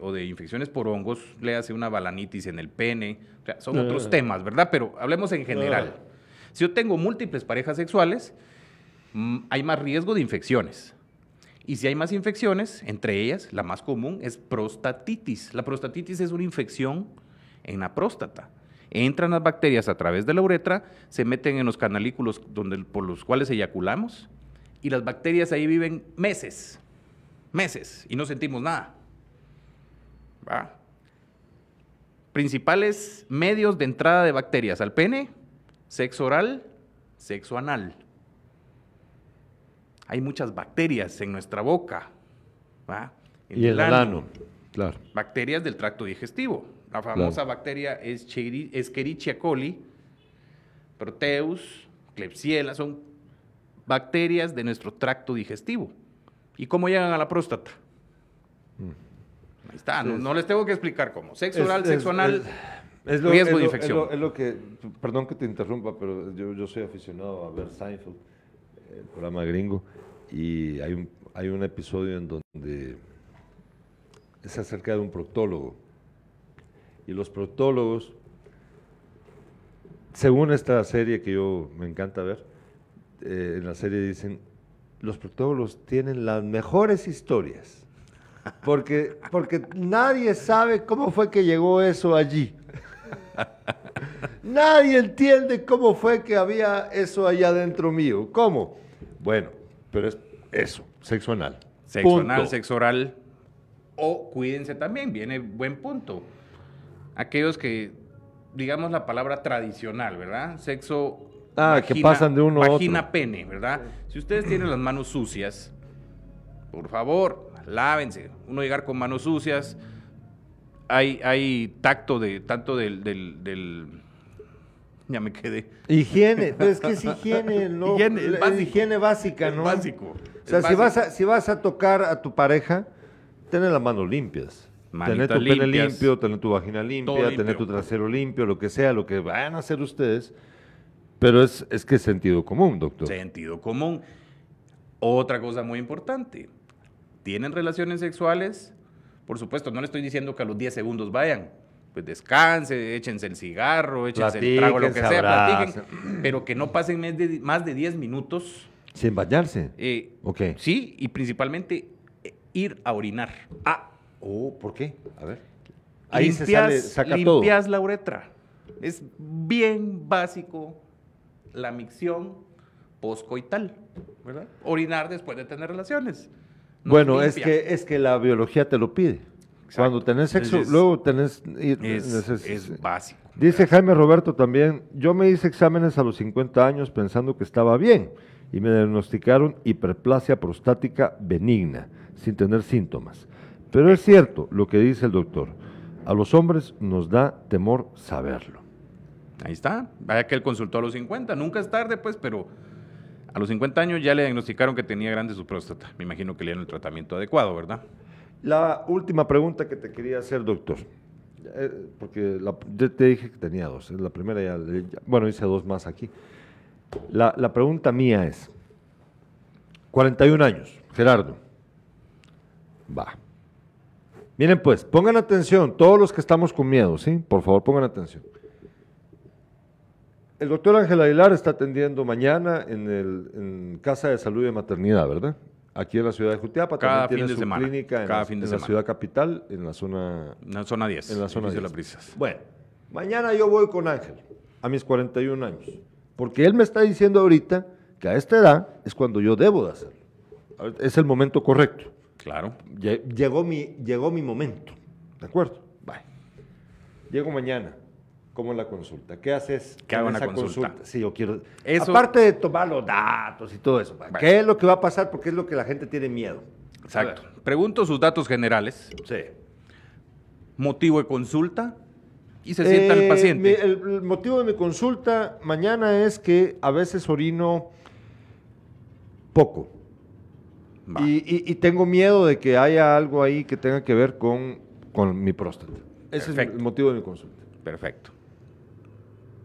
o de, infecciones por hongos, le hace una balanitis en el pene, son otros ah. temas, ¿verdad? Pero hablemos en general. Ah. Si yo tengo múltiples parejas sexuales, mm, hay más riesgo de infecciones. Y si hay más infecciones, entre ellas, la más común es prostatitis. La prostatitis es una infección en la próstata. Entran las bacterias a través de la uretra, se meten en los canalículos donde, por los cuales eyaculamos y las bacterias ahí viven meses, meses, y no sentimos nada. Principales medios de entrada de bacterias al pene, sexo oral, sexo anal hay muchas bacterias en nuestra boca. y el, ano, claro. Bacterias del tracto digestivo. La famosa bacteria es Escherichia coli, Proteus, Klebsiella, son bacterias de nuestro tracto digestivo. ¿Y cómo llegan a la próstata? Mm. Ahí está, no, les tengo que explicar cómo. Sexo oral, sexo anal, riesgo de infección. Es lo, que, perdón que te interrumpa, pero yo, yo soy aficionado a ver Seinfeld el programa gringo, y hay un, hay un episodio en donde es acerca de un proctólogo. Y los proctólogos, según esta serie que yo me encanta ver, eh, en la serie dicen, los proctólogos tienen las mejores historias. Porque, porque nadie sabe cómo fue que llegó eso allí. Nadie entiende cómo fue que había eso allá dentro mío. ¿Cómo? Bueno, pero es eso, sexo anal. Sexo anal, sexo oral. O cuídense también, viene buen punto. Aquellos que, digamos la palabra tradicional, ¿verdad? Sexo. Ah, que pasan de uno a otro. pene, ¿verdad? Si ustedes tienen las manos sucias, por favor, lávense. Uno llegar con manos sucias, hay, hay tacto de tanto del ya me quedé. Higiene, pero es que es higiene, ¿no? Higiene, es higiene básica, ¿no? básico. O sea, si vas, a, si vas a tocar a tu pareja, ten las manos limpias. tener tu pene limpio, tener tu vagina limpia, tener tu trasero limpio, lo que sea, lo que vayan a hacer ustedes. Pero es, es que es sentido común, doctor. Sentido común. Otra cosa muy importante. ¿Tienen relaciones sexuales? Por supuesto, no le estoy diciendo que a los 10 segundos vayan pues descanse, échense el cigarro, échense el trago, lo que sea, platiquen, pero que no pasen más de, 10 minutos. Sin bañarse. Eh, ok. Sí, y principalmente eh, ir a orinar. Ah, oh, ¿por qué? A ver. Ahí limpias, se sale, saca limpias la uretra. Es bien básico la micción poscoital, ¿verdad? Orinar después de tener relaciones. bueno, es que, es que la biología te lo pide. Cuando tenés sexo, luego tenés... Es, básico. Dice Jaime Roberto también, yo me hice exámenes a los 50 años pensando que estaba bien y me diagnosticaron hiperplasia prostática benigna, sin tener síntomas. Pero es cierto lo que dice el doctor, a los hombres nos da temor saberlo. Ahí está, vaya que él consultó a los 50, nunca es tarde pues, pero a los 50 años ya le diagnosticaron que tenía grande su próstata. Me imagino que le dieron el tratamiento adecuado, ¿verdad? La última pregunta que te quería hacer, doctor, eh, porque te dije que tenía dos, la primera ya, bueno, hice dos más aquí. La, la pregunta mía es, 41 años, Gerardo, va. Miren pues, pongan atención, todos los que estamos con miedo, ¿sí? Por favor, pongan atención. El doctor Ángel Aguilar está atendiendo mañana en, el, Casa de Salud y Maternidad, ¿verdad? Aquí en la ciudad de Jutiapa. Cada también tiene su clínica en, la, ciudad capital, en la zona... En la zona 10. En la zona 10. De las brisas. Bueno, mañana yo voy con Ángel, a mis 41 años. Porque él me está diciendo ahorita que a esta edad es cuando yo debo de hacerlo. Es el momento correcto. Claro. Llegó mi, llegó mi momento. ¿De acuerdo? Bye. Llego mañana ¿Cómo es la consulta? ¿Qué haces ¿Qué hago en la consulta? Sí, yo quiero. Aparte de tomar los datos y todo eso, ¿qué es lo que va a pasar? Porque es lo que la gente tiene miedo. Exacto. Pregunto sus datos generales. Sí. Motivo de consulta y se sienta el eh, paciente. el, motivo de mi consulta mañana es que a veces orino poco. Y, tengo miedo de que haya algo ahí que tenga que ver con, con mi próstata. Ese es el motivo de mi consulta. Perfecto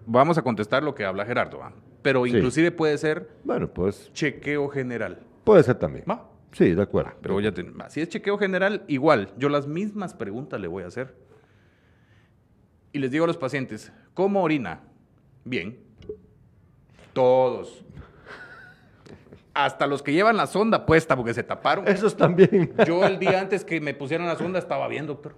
vamos a contestar lo que habla Gerardo, pero inclusive puede ser bueno, pues, chequeo general. Puede ser también. ¿Va? Sí, de acuerdo. Pero ya si es chequeo general, igual, yo las mismas preguntas le voy a hacer. Y les digo a los pacientes, ¿cómo orina? Bien. Todos. Hasta los que llevan la sonda puesta porque se taparon. Esos también. Yo el día antes que me pusieron la sonda estaba bien, doctor.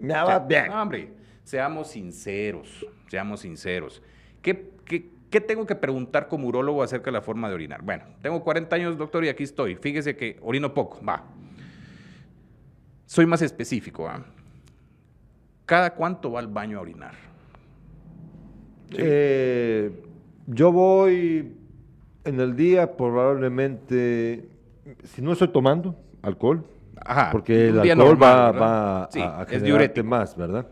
Me va bien. hombre, seamos sinceros. Seamos sinceros. ¿Qué, qué, tengo que preguntar como urólogo acerca de la forma de orinar? Bueno, tengo 40 años, doctor, y aquí estoy. Fíjese que orino poco. Va. Soy más específico. ¿Cada cuánto va al baño a orinar? Eh, yo voy en el día probablemente, si no estoy tomando alcohol, porque el alcohol va, a, generarte más, ¿verdad?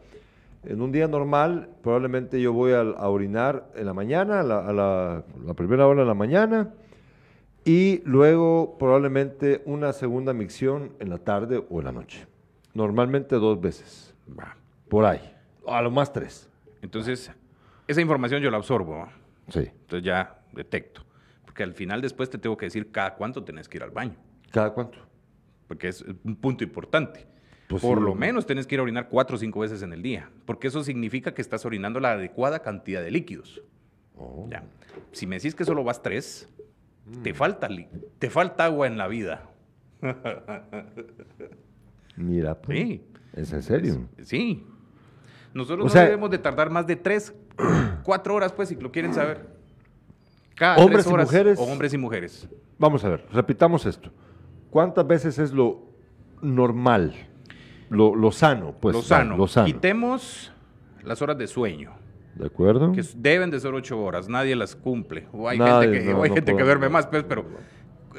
En un día normal, probablemente yo voy a, orinar en la mañana, a la, primera hora de la mañana, y luego probablemente una segunda micción en la tarde o en la noche. Normalmente dos veces. Por ahí. A lo más tres. Entonces, esa información yo la absorbo. Sí. Entonces ya detecto. Porque al final después te tengo que decir cada cuánto tenés que ir al baño. ¿Cada cuánto? Porque es un punto importante. Pues Por lo menos tienes que ir a orinar cuatro o cinco veces en el día, porque eso significa que estás orinando la adecuada cantidad de líquidos. Oh. Ya. Si me decís que solo vas tres, te, mm. falta, te falta agua en la vida. Mira, pues, sí. ¿Es en serio? sí. Nosotros no debemos de tardar más de tres, cuatro horas, pues, si lo quieren saber. Cada hombres y mujeres. O hombres y mujeres. Vamos a ver, repitamos esto. ¿Cuántas veces es lo normal? Lo, sano, pues. Lo sano. Quitemos las horas de sueño. ¿De acuerdo? Que deben de ser ocho horas, nadie las cumple. O hay gente, que, hay gente que duerme más, pues, pero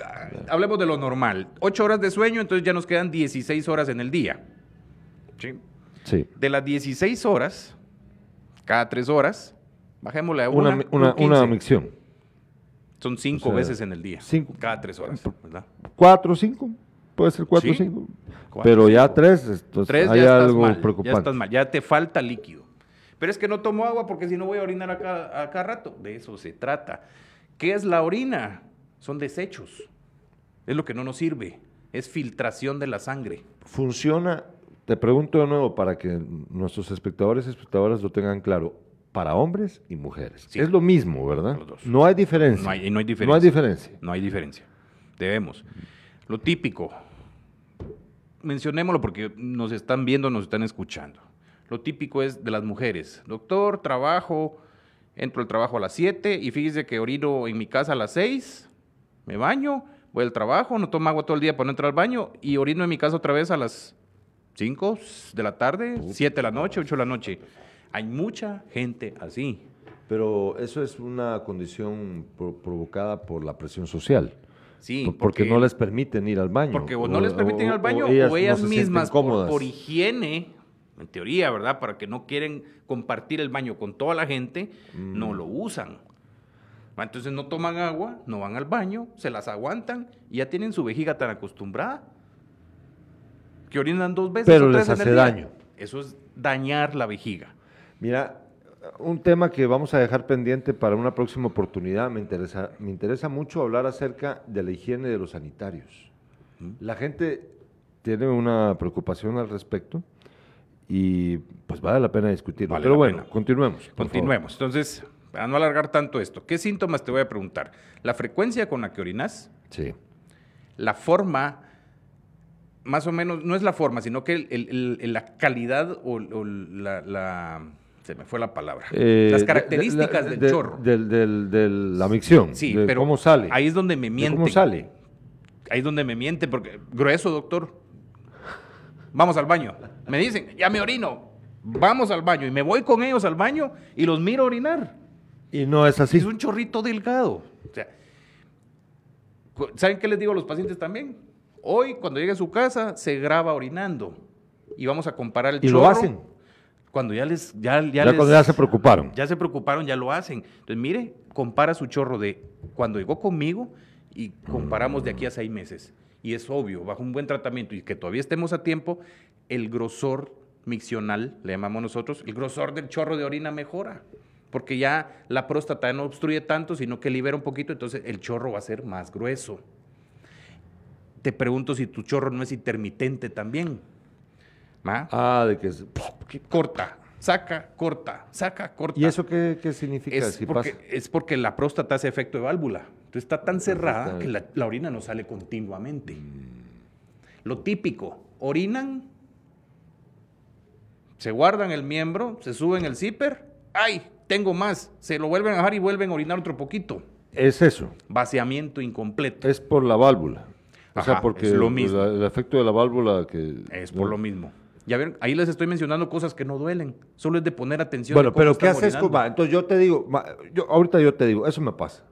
ah, hablemos de lo normal. Ocho horas de sueño, entonces ya nos quedan 16 horas en el día. ¿Sí? Sí. De las 16 horas, cada tres horas, bajémosle a una. Una, una, micción. Son cinco veces en el día. Cinco. Cada tres horas, ¿verdad? ¿Cuatro o cinco? Puede ser cuatro o cinco. Pero ya tres, entonces hay algo preocupante. Ya estás mal, ya te falta líquido. Pero es que no tomo agua porque si no voy a orinar acá, a cada rato. De eso se trata. ¿Qué es la orina? Son desechos. Es lo que no nos sirve. Es filtración de la sangre. Funciona, te pregunto de nuevo para que nuestros espectadores y espectadoras lo tengan claro, para hombres y mujeres. Es lo mismo, ¿verdad? No hay diferencia. No hay, no hay diferencia. No hay diferencia. No hay diferencia. Debemos. Lo típico, mencionémoslo porque nos están viendo, nos están escuchando. Lo típico es de las mujeres. Doctor, trabajo, entro al trabajo a las 7 y fíjese que orino en mi casa a las 6, me baño, voy al trabajo, no tomo agua todo el día para no entrar al baño y orino en mi casa otra vez a las 5 de la tarde, 7 de la noche, 8 de la noche. Hay mucha gente así. Pero eso es una condición provocada por la presión social. Sí, porque, no les permiten ir al baño. Porque no les permiten ir al baño o ellas, mismas por, higiene, en teoría, ¿verdad? Para que no quieren compartir el baño con toda la gente, no mm. lo usan. Entonces no toman agua, no van al baño, se las aguantan y ya tienen su vejiga tan acostumbrada que orinan dos veces. Pero les hace daño. Eso es dañar la vejiga. Mira, un tema que vamos a dejar pendiente para una próxima oportunidad. Me interesa, me interesa mucho hablar acerca de la higiene de los sanitarios. La gente tiene una preocupación al respecto y pues vale la pena discutirlo. Pero bueno, continuemos. Continuemos. Entonces, para no alargar tanto esto, ¿qué síntomas te voy a preguntar? La frecuencia con la que orinas. Sí. La forma, más o menos, no es la forma, sino que la calidad o, la, se me fue la palabra. Eh, Las características del chorro. De la micción. Sí, pero ¿cómo sale? Ahí es donde me mienten. ¿Cómo sale? Ahí es donde me mienten, porque grueso, doctor. Vamos al baño. Me dicen, ya me orino. Vamos al baño. Y me voy con ellos al baño y los miro orinar. Y no es así. Es un chorrito delgado. O sea, ¿saben qué les digo a los pacientes también? Hoy, cuando llegue a su casa, se graba orinando. Y vamos a comparar el ¿Y chorro. lo hacen? Cuando ya les... Ya, ya, cuando ya se preocuparon. Ya se preocuparon, ya lo hacen. Entonces, mire, compara su chorro de cuando llegó conmigo y comparamos de aquí a seis meses. Y es obvio, bajo un buen tratamiento y que todavía estemos a tiempo, el grosor miccional, le llamamos nosotros, el grosor del chorro de orina mejora porque ya la próstata no obstruye tanto, sino que libera un poquito, entonces el chorro va a ser más grueso. Te pregunto si tu chorro no es intermitente también. Ah, de que es... Corta, saca, corta, saca, corta. ¿Y eso qué, significa? Es, porque, es porque la próstata hace efecto de válvula. Entonces está tan cerrada que la, la orina no sale continuamente. Mm. Lo típico, orinan, se guardan el miembro, se suben el zipper, ¡ay! tengo más, se lo vuelven a dejar y vuelven a orinar otro poquito. Es eso. Vaciamiento incompleto. Es por la válvula. O sea, porque lo mismo. el efecto de la válvula que... Es por lo mismo. Ya ven, ahí les estoy mencionando cosas que no duelen. Solo es de poner atención. Bueno, pero ¿qué haces? Entonces yo te digo, yo, ahorita yo te digo, eso me pasa.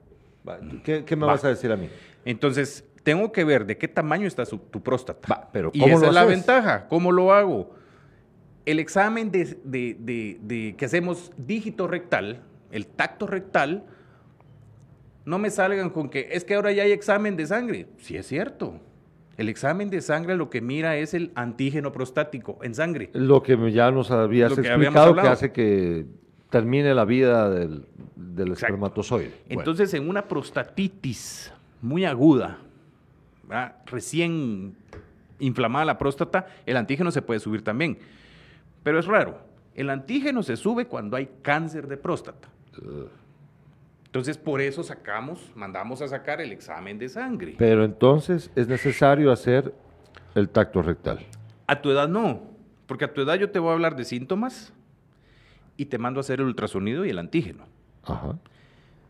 ¿Qué, me vas a decir a mí? Entonces, tengo que ver de qué tamaño está tu próstata. pero ¿cómo y esa es la ventaja. ¿Cómo lo hago? el examen de, que hacemos dígito rectal, el tacto rectal, no me salgan con que es que ahora ya hay examen de sangre. Sí es cierto. El examen de sangre lo que mira es el antígeno prostático en sangre. Lo que ya nos habías explicado que hace que termine la vida del, espermatozoide. Entonces, en una prostatitis muy aguda, recién inflamada la próstata, el antígeno se puede subir también. Pero es raro. El antígeno se sube cuando hay cáncer de próstata. Entonces, por eso sacamos, mandamos a sacar el examen de sangre. Pero entonces es necesario hacer el tacto rectal. A tu edad no, porque a tu edad yo te voy a hablar de síntomas y te mando a hacer el ultrasonido y el antígeno. Ajá.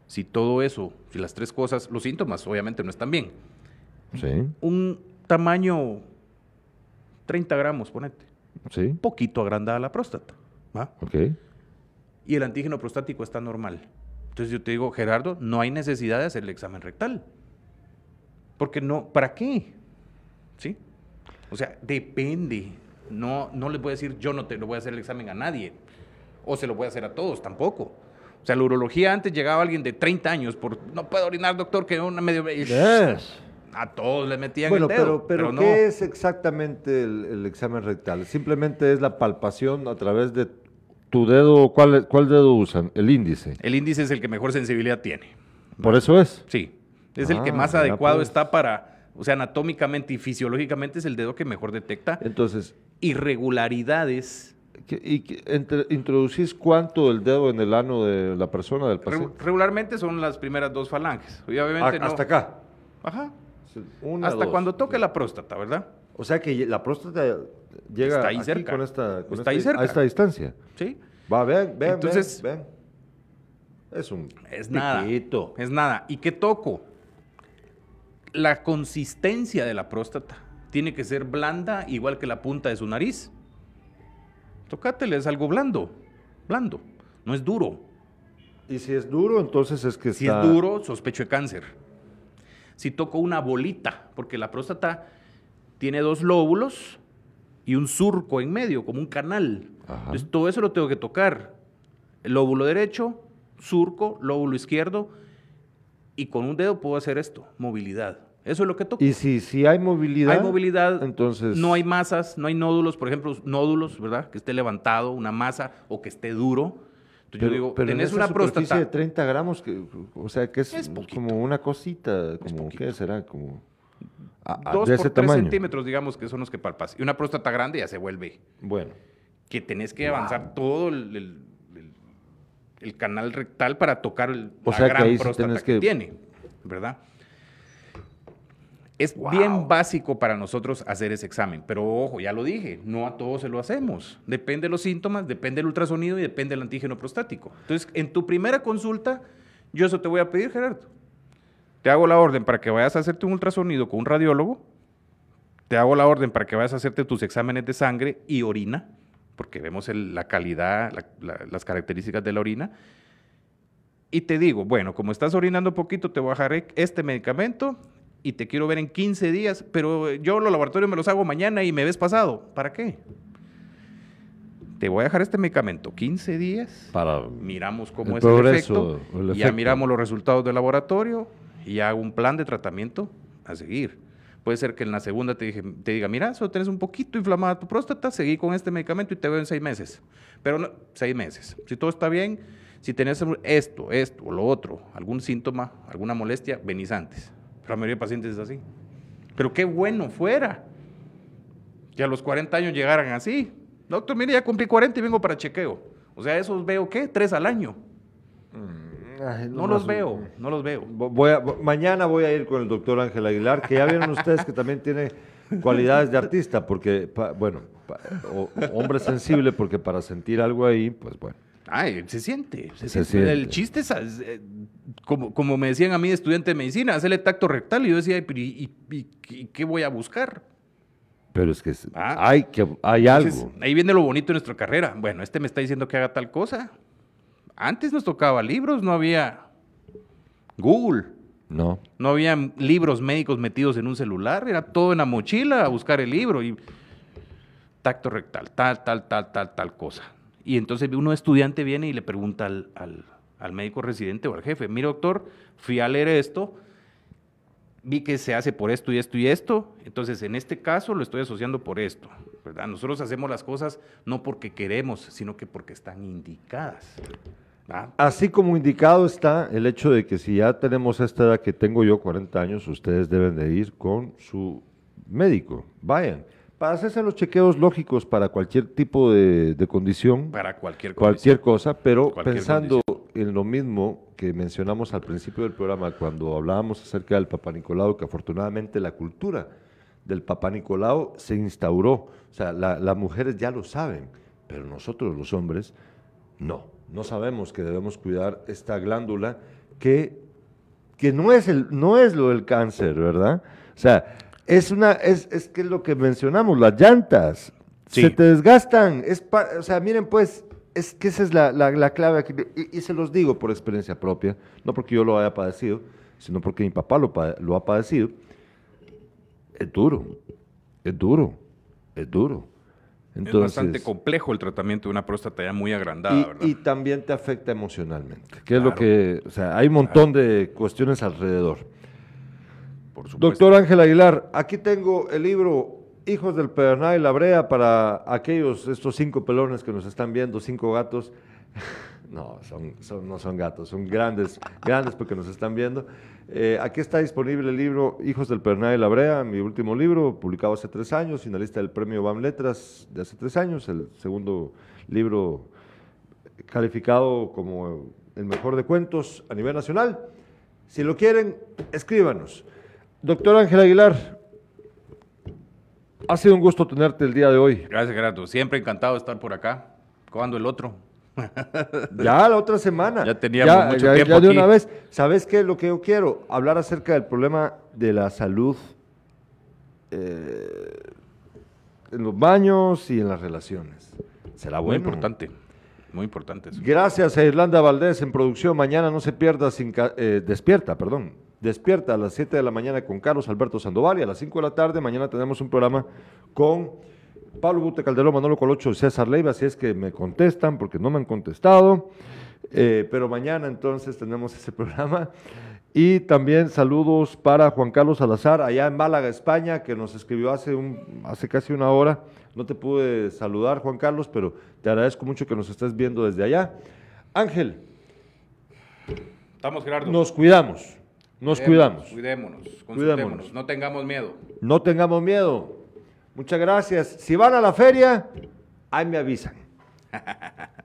Si todo eso, si las tres cosas, los síntomas obviamente no están bien. Sí. Un tamaño 30 gramos, ponete un poquito agrandada la próstata. ¿va? Okay. Y el antígeno prostático está normal. Entonces yo te digo, Gerardo, no hay necesidad de hacer el examen rectal. Porque no, ¿para qué? ¿Sí? O sea, depende. No, no les voy a decir, yo no te lo voy a hacer el examen a nadie. O se lo voy a hacer a todos, tampoco. O sea, la urología antes llegaba alguien de 30 años por, no puedo orinar, doctor, que una medio... Yes a todos le metían el dedo. Pero, pero, pero ¿qué es exactamente el, examen rectal? Simplemente es la palpación a través de tu dedo. ¿Cuál, cuál dedo usan? El índice. El índice es el que mejor sensibilidad tiene. ¿Por eso es? Sí. Es el que ah, más adecuado pues. está para, o sea, anatómicamente y fisiológicamente es el dedo que mejor detecta. Entonces. Irregularidades. ¿Y introducís cuánto el dedo en el ano de la persona, del paciente? Regularmente son las primeras dos falanges. obviamente Hasta acá. Ajá. Hasta cuando toque la próstata, ¿verdad? O sea que la próstata llega Está ahí cerca. con esta, Está ahí cerca. a esta distancia. Sí. Va, vean, vean, Entonces, vean, Es un es nada. Es nada. ¿Y qué toco? La consistencia de la próstata tiene que ser blanda, igual que la punta de su nariz. Tocátele, es algo blando, blando, no es duro. Y si es duro, entonces es que Si es duro, sospecho de cáncer. Si toco una bolita, porque la próstata tiene dos lóbulos y un surco en medio, como un canal. Entonces todo eso lo tengo que tocar. El lóbulo derecho, surco, lóbulo izquierdo, y con un dedo puedo hacer esto, movilidad. Eso es lo que toco. Y si, si hay movilidad. Hay movilidad. Entonces. No hay masas, no hay nódulos, por ejemplo, nódulos, ¿verdad? Que esté levantado, una masa o que esté duro. Entonces yo digo, pero tenés una próstata. de 30 gramos, que, o sea, que es, como una cosita, como, ¿qué será? Como. Dos por tres centímetros, digamos, que son los que palpas. Y una próstata grande ya se vuelve. Bueno. Que tenés que avanzar todo el, el, canal rectal para tocar el, la gran próstata que tiene, ¿verdad? Es bien básico para nosotros hacer ese examen, pero ojo, ya lo dije, no a todos se lo hacemos. Depende de los síntomas, depende del ultrasonido y depende del antígeno prostático. Entonces, en tu primera consulta, yo eso te voy a pedir, Gerardo. Te hago la orden para que vayas a hacerte un ultrasonido con un radiólogo. Te hago la orden para que vayas a hacerte tus exámenes de sangre y orina, porque vemos la calidad, las características de la orina. Y te digo, bueno, como estás orinando poquito, te voy a dejar este medicamento y te quiero ver en 15 días, pero yo los laboratorios me los hago mañana y me ves pasado. ¿Para qué? Te voy a dejar este medicamento 15 días. Para miramos cómo es el efecto, Ya miramos los resultados del laboratorio y hago un plan de tratamiento a seguir. Puede ser que en la segunda te, te diga, mira, solo tienes un poquito inflamada tu próstata, seguí con este medicamento y te veo en seis meses. Pero no, seis meses. Si todo está bien, si tenés esto, esto o lo otro, algún síntoma, alguna molestia, venís antes. Pero la mayoría de pacientes es así. Pero qué bueno fuera que a los 40 años llegaran así. Doctor, mire, ya cumplí 40 y vengo para chequeo. O sea, esos veo, ¿qué? Tres al año. No, los veo, no los veo. Voy mañana voy a ir con el doctor Ángel Aguilar, que ya vieron ustedes que también tiene cualidades de artista, porque, bueno, hombre sensible, porque para sentir algo ahí, pues bueno. Ay, se siente. Se, siente. El chiste es, eh, como, como me decían a mí, estudiante de medicina, hacerle tacto rectal. Y yo decía, ¿y, qué voy a buscar? Pero es que ah. hay, que, hay algo. Ahí viene lo bonito de nuestra carrera. Bueno, este me está diciendo que haga tal cosa. Antes nos tocaba libros, no había Google. No. No había libros médicos metidos en un celular, era todo en la mochila a buscar el libro y tacto rectal, tal, tal, tal, tal, tal cosa. Y entonces uno estudiante viene y le pregunta al, al, médico residente o al jefe, mire doctor, fui a leer esto, vi que se hace por esto y esto y esto, entonces en este caso lo estoy asociando por esto. ¿Verdad? Nosotros hacemos las cosas no porque queremos, sino que porque están indicadas. Así como indicado está el hecho de que si ya tenemos esta edad que tengo yo, 40 años, ustedes deben de ir con su médico. Vayan para hacerse los chequeos lógicos para cualquier tipo de, condición. Para cualquier, cualquier cosa, pero pensando en lo mismo que mencionamos al principio del programa, cuando hablábamos acerca del Papa Nicolau, que afortunadamente la cultura del Papa Nicolau se instauró. O sea, las mujeres ya lo saben, pero nosotros los hombres no. No sabemos que debemos cuidar esta glándula que, que no, es el, no es lo del cáncer, ¿verdad? O sea, es una, es, es que es lo que mencionamos, las llantas se te desgastan. Es o sea, miren pues, es que esa es la, la, clave aquí. Y, se los digo por experiencia propia, no porque yo lo haya padecido, sino porque mi papá lo, lo ha padecido. Es duro, es duro, es duro. Entonces, es bastante complejo el tratamiento de una próstata ya muy agrandada, y, ¿verdad? Y también te afecta emocionalmente, que es lo que, o sea, hay un montón de cuestiones alrededor. Doctor Ángel Aguilar, aquí tengo el libro Hijos del Pedernal y la Brea para aquellos, estos cinco pelones que nos están viendo, cinco gatos. No, son, no son gatos, son grandes, grandes porque nos están viendo. Eh, aquí está disponible el libro Hijos del Pedernal y la Brea, mi último libro, publicado hace tres años, finalista del premio BAM Letras de hace tres años, el segundo libro calificado como el mejor de cuentos a nivel nacional. Si lo quieren, escríbanos. Doctor Ángel Aguilar, ha sido un gusto tenerte el día de hoy. Gracias, Gerardo. Siempre encantado de estar por acá. ¿Cuándo el otro? Ya la otra semana. Ya teníamos mucho tiempo. Ya de una vez. ¿Sabes qué es lo que yo quiero? Hablar acerca del problema de la salud eh, en los baños y en las relaciones. Será bueno. Muy importante. Muy importante. Gracias a Irlanda Valdés en producción. Mañana no se pierda, sin, eh, despierta, perdón. Despierta a las 7 de la mañana con Carlos Alberto Sandoval y a las 5 de la tarde mañana tenemos un programa con Pablo Bute Calderón, Manolo Colocho César Leiva, si es que me contestan, porque no me han contestado. Eh, pero mañana entonces tenemos ese programa. Y también saludos para Juan Carlos Salazar, allá en Málaga, España, que nos escribió hace, un, hace casi una hora. No te pude saludar, Juan Carlos, pero te agradezco mucho que nos estés viendo desde allá. Ángel. Estamos, Gerardo. Nos cuidamos. Nos cuidamos. Cuidémonos, cuidémonos. No tengamos miedo. No tengamos miedo. Muchas gracias. Si van a la feria, ahí me avisan.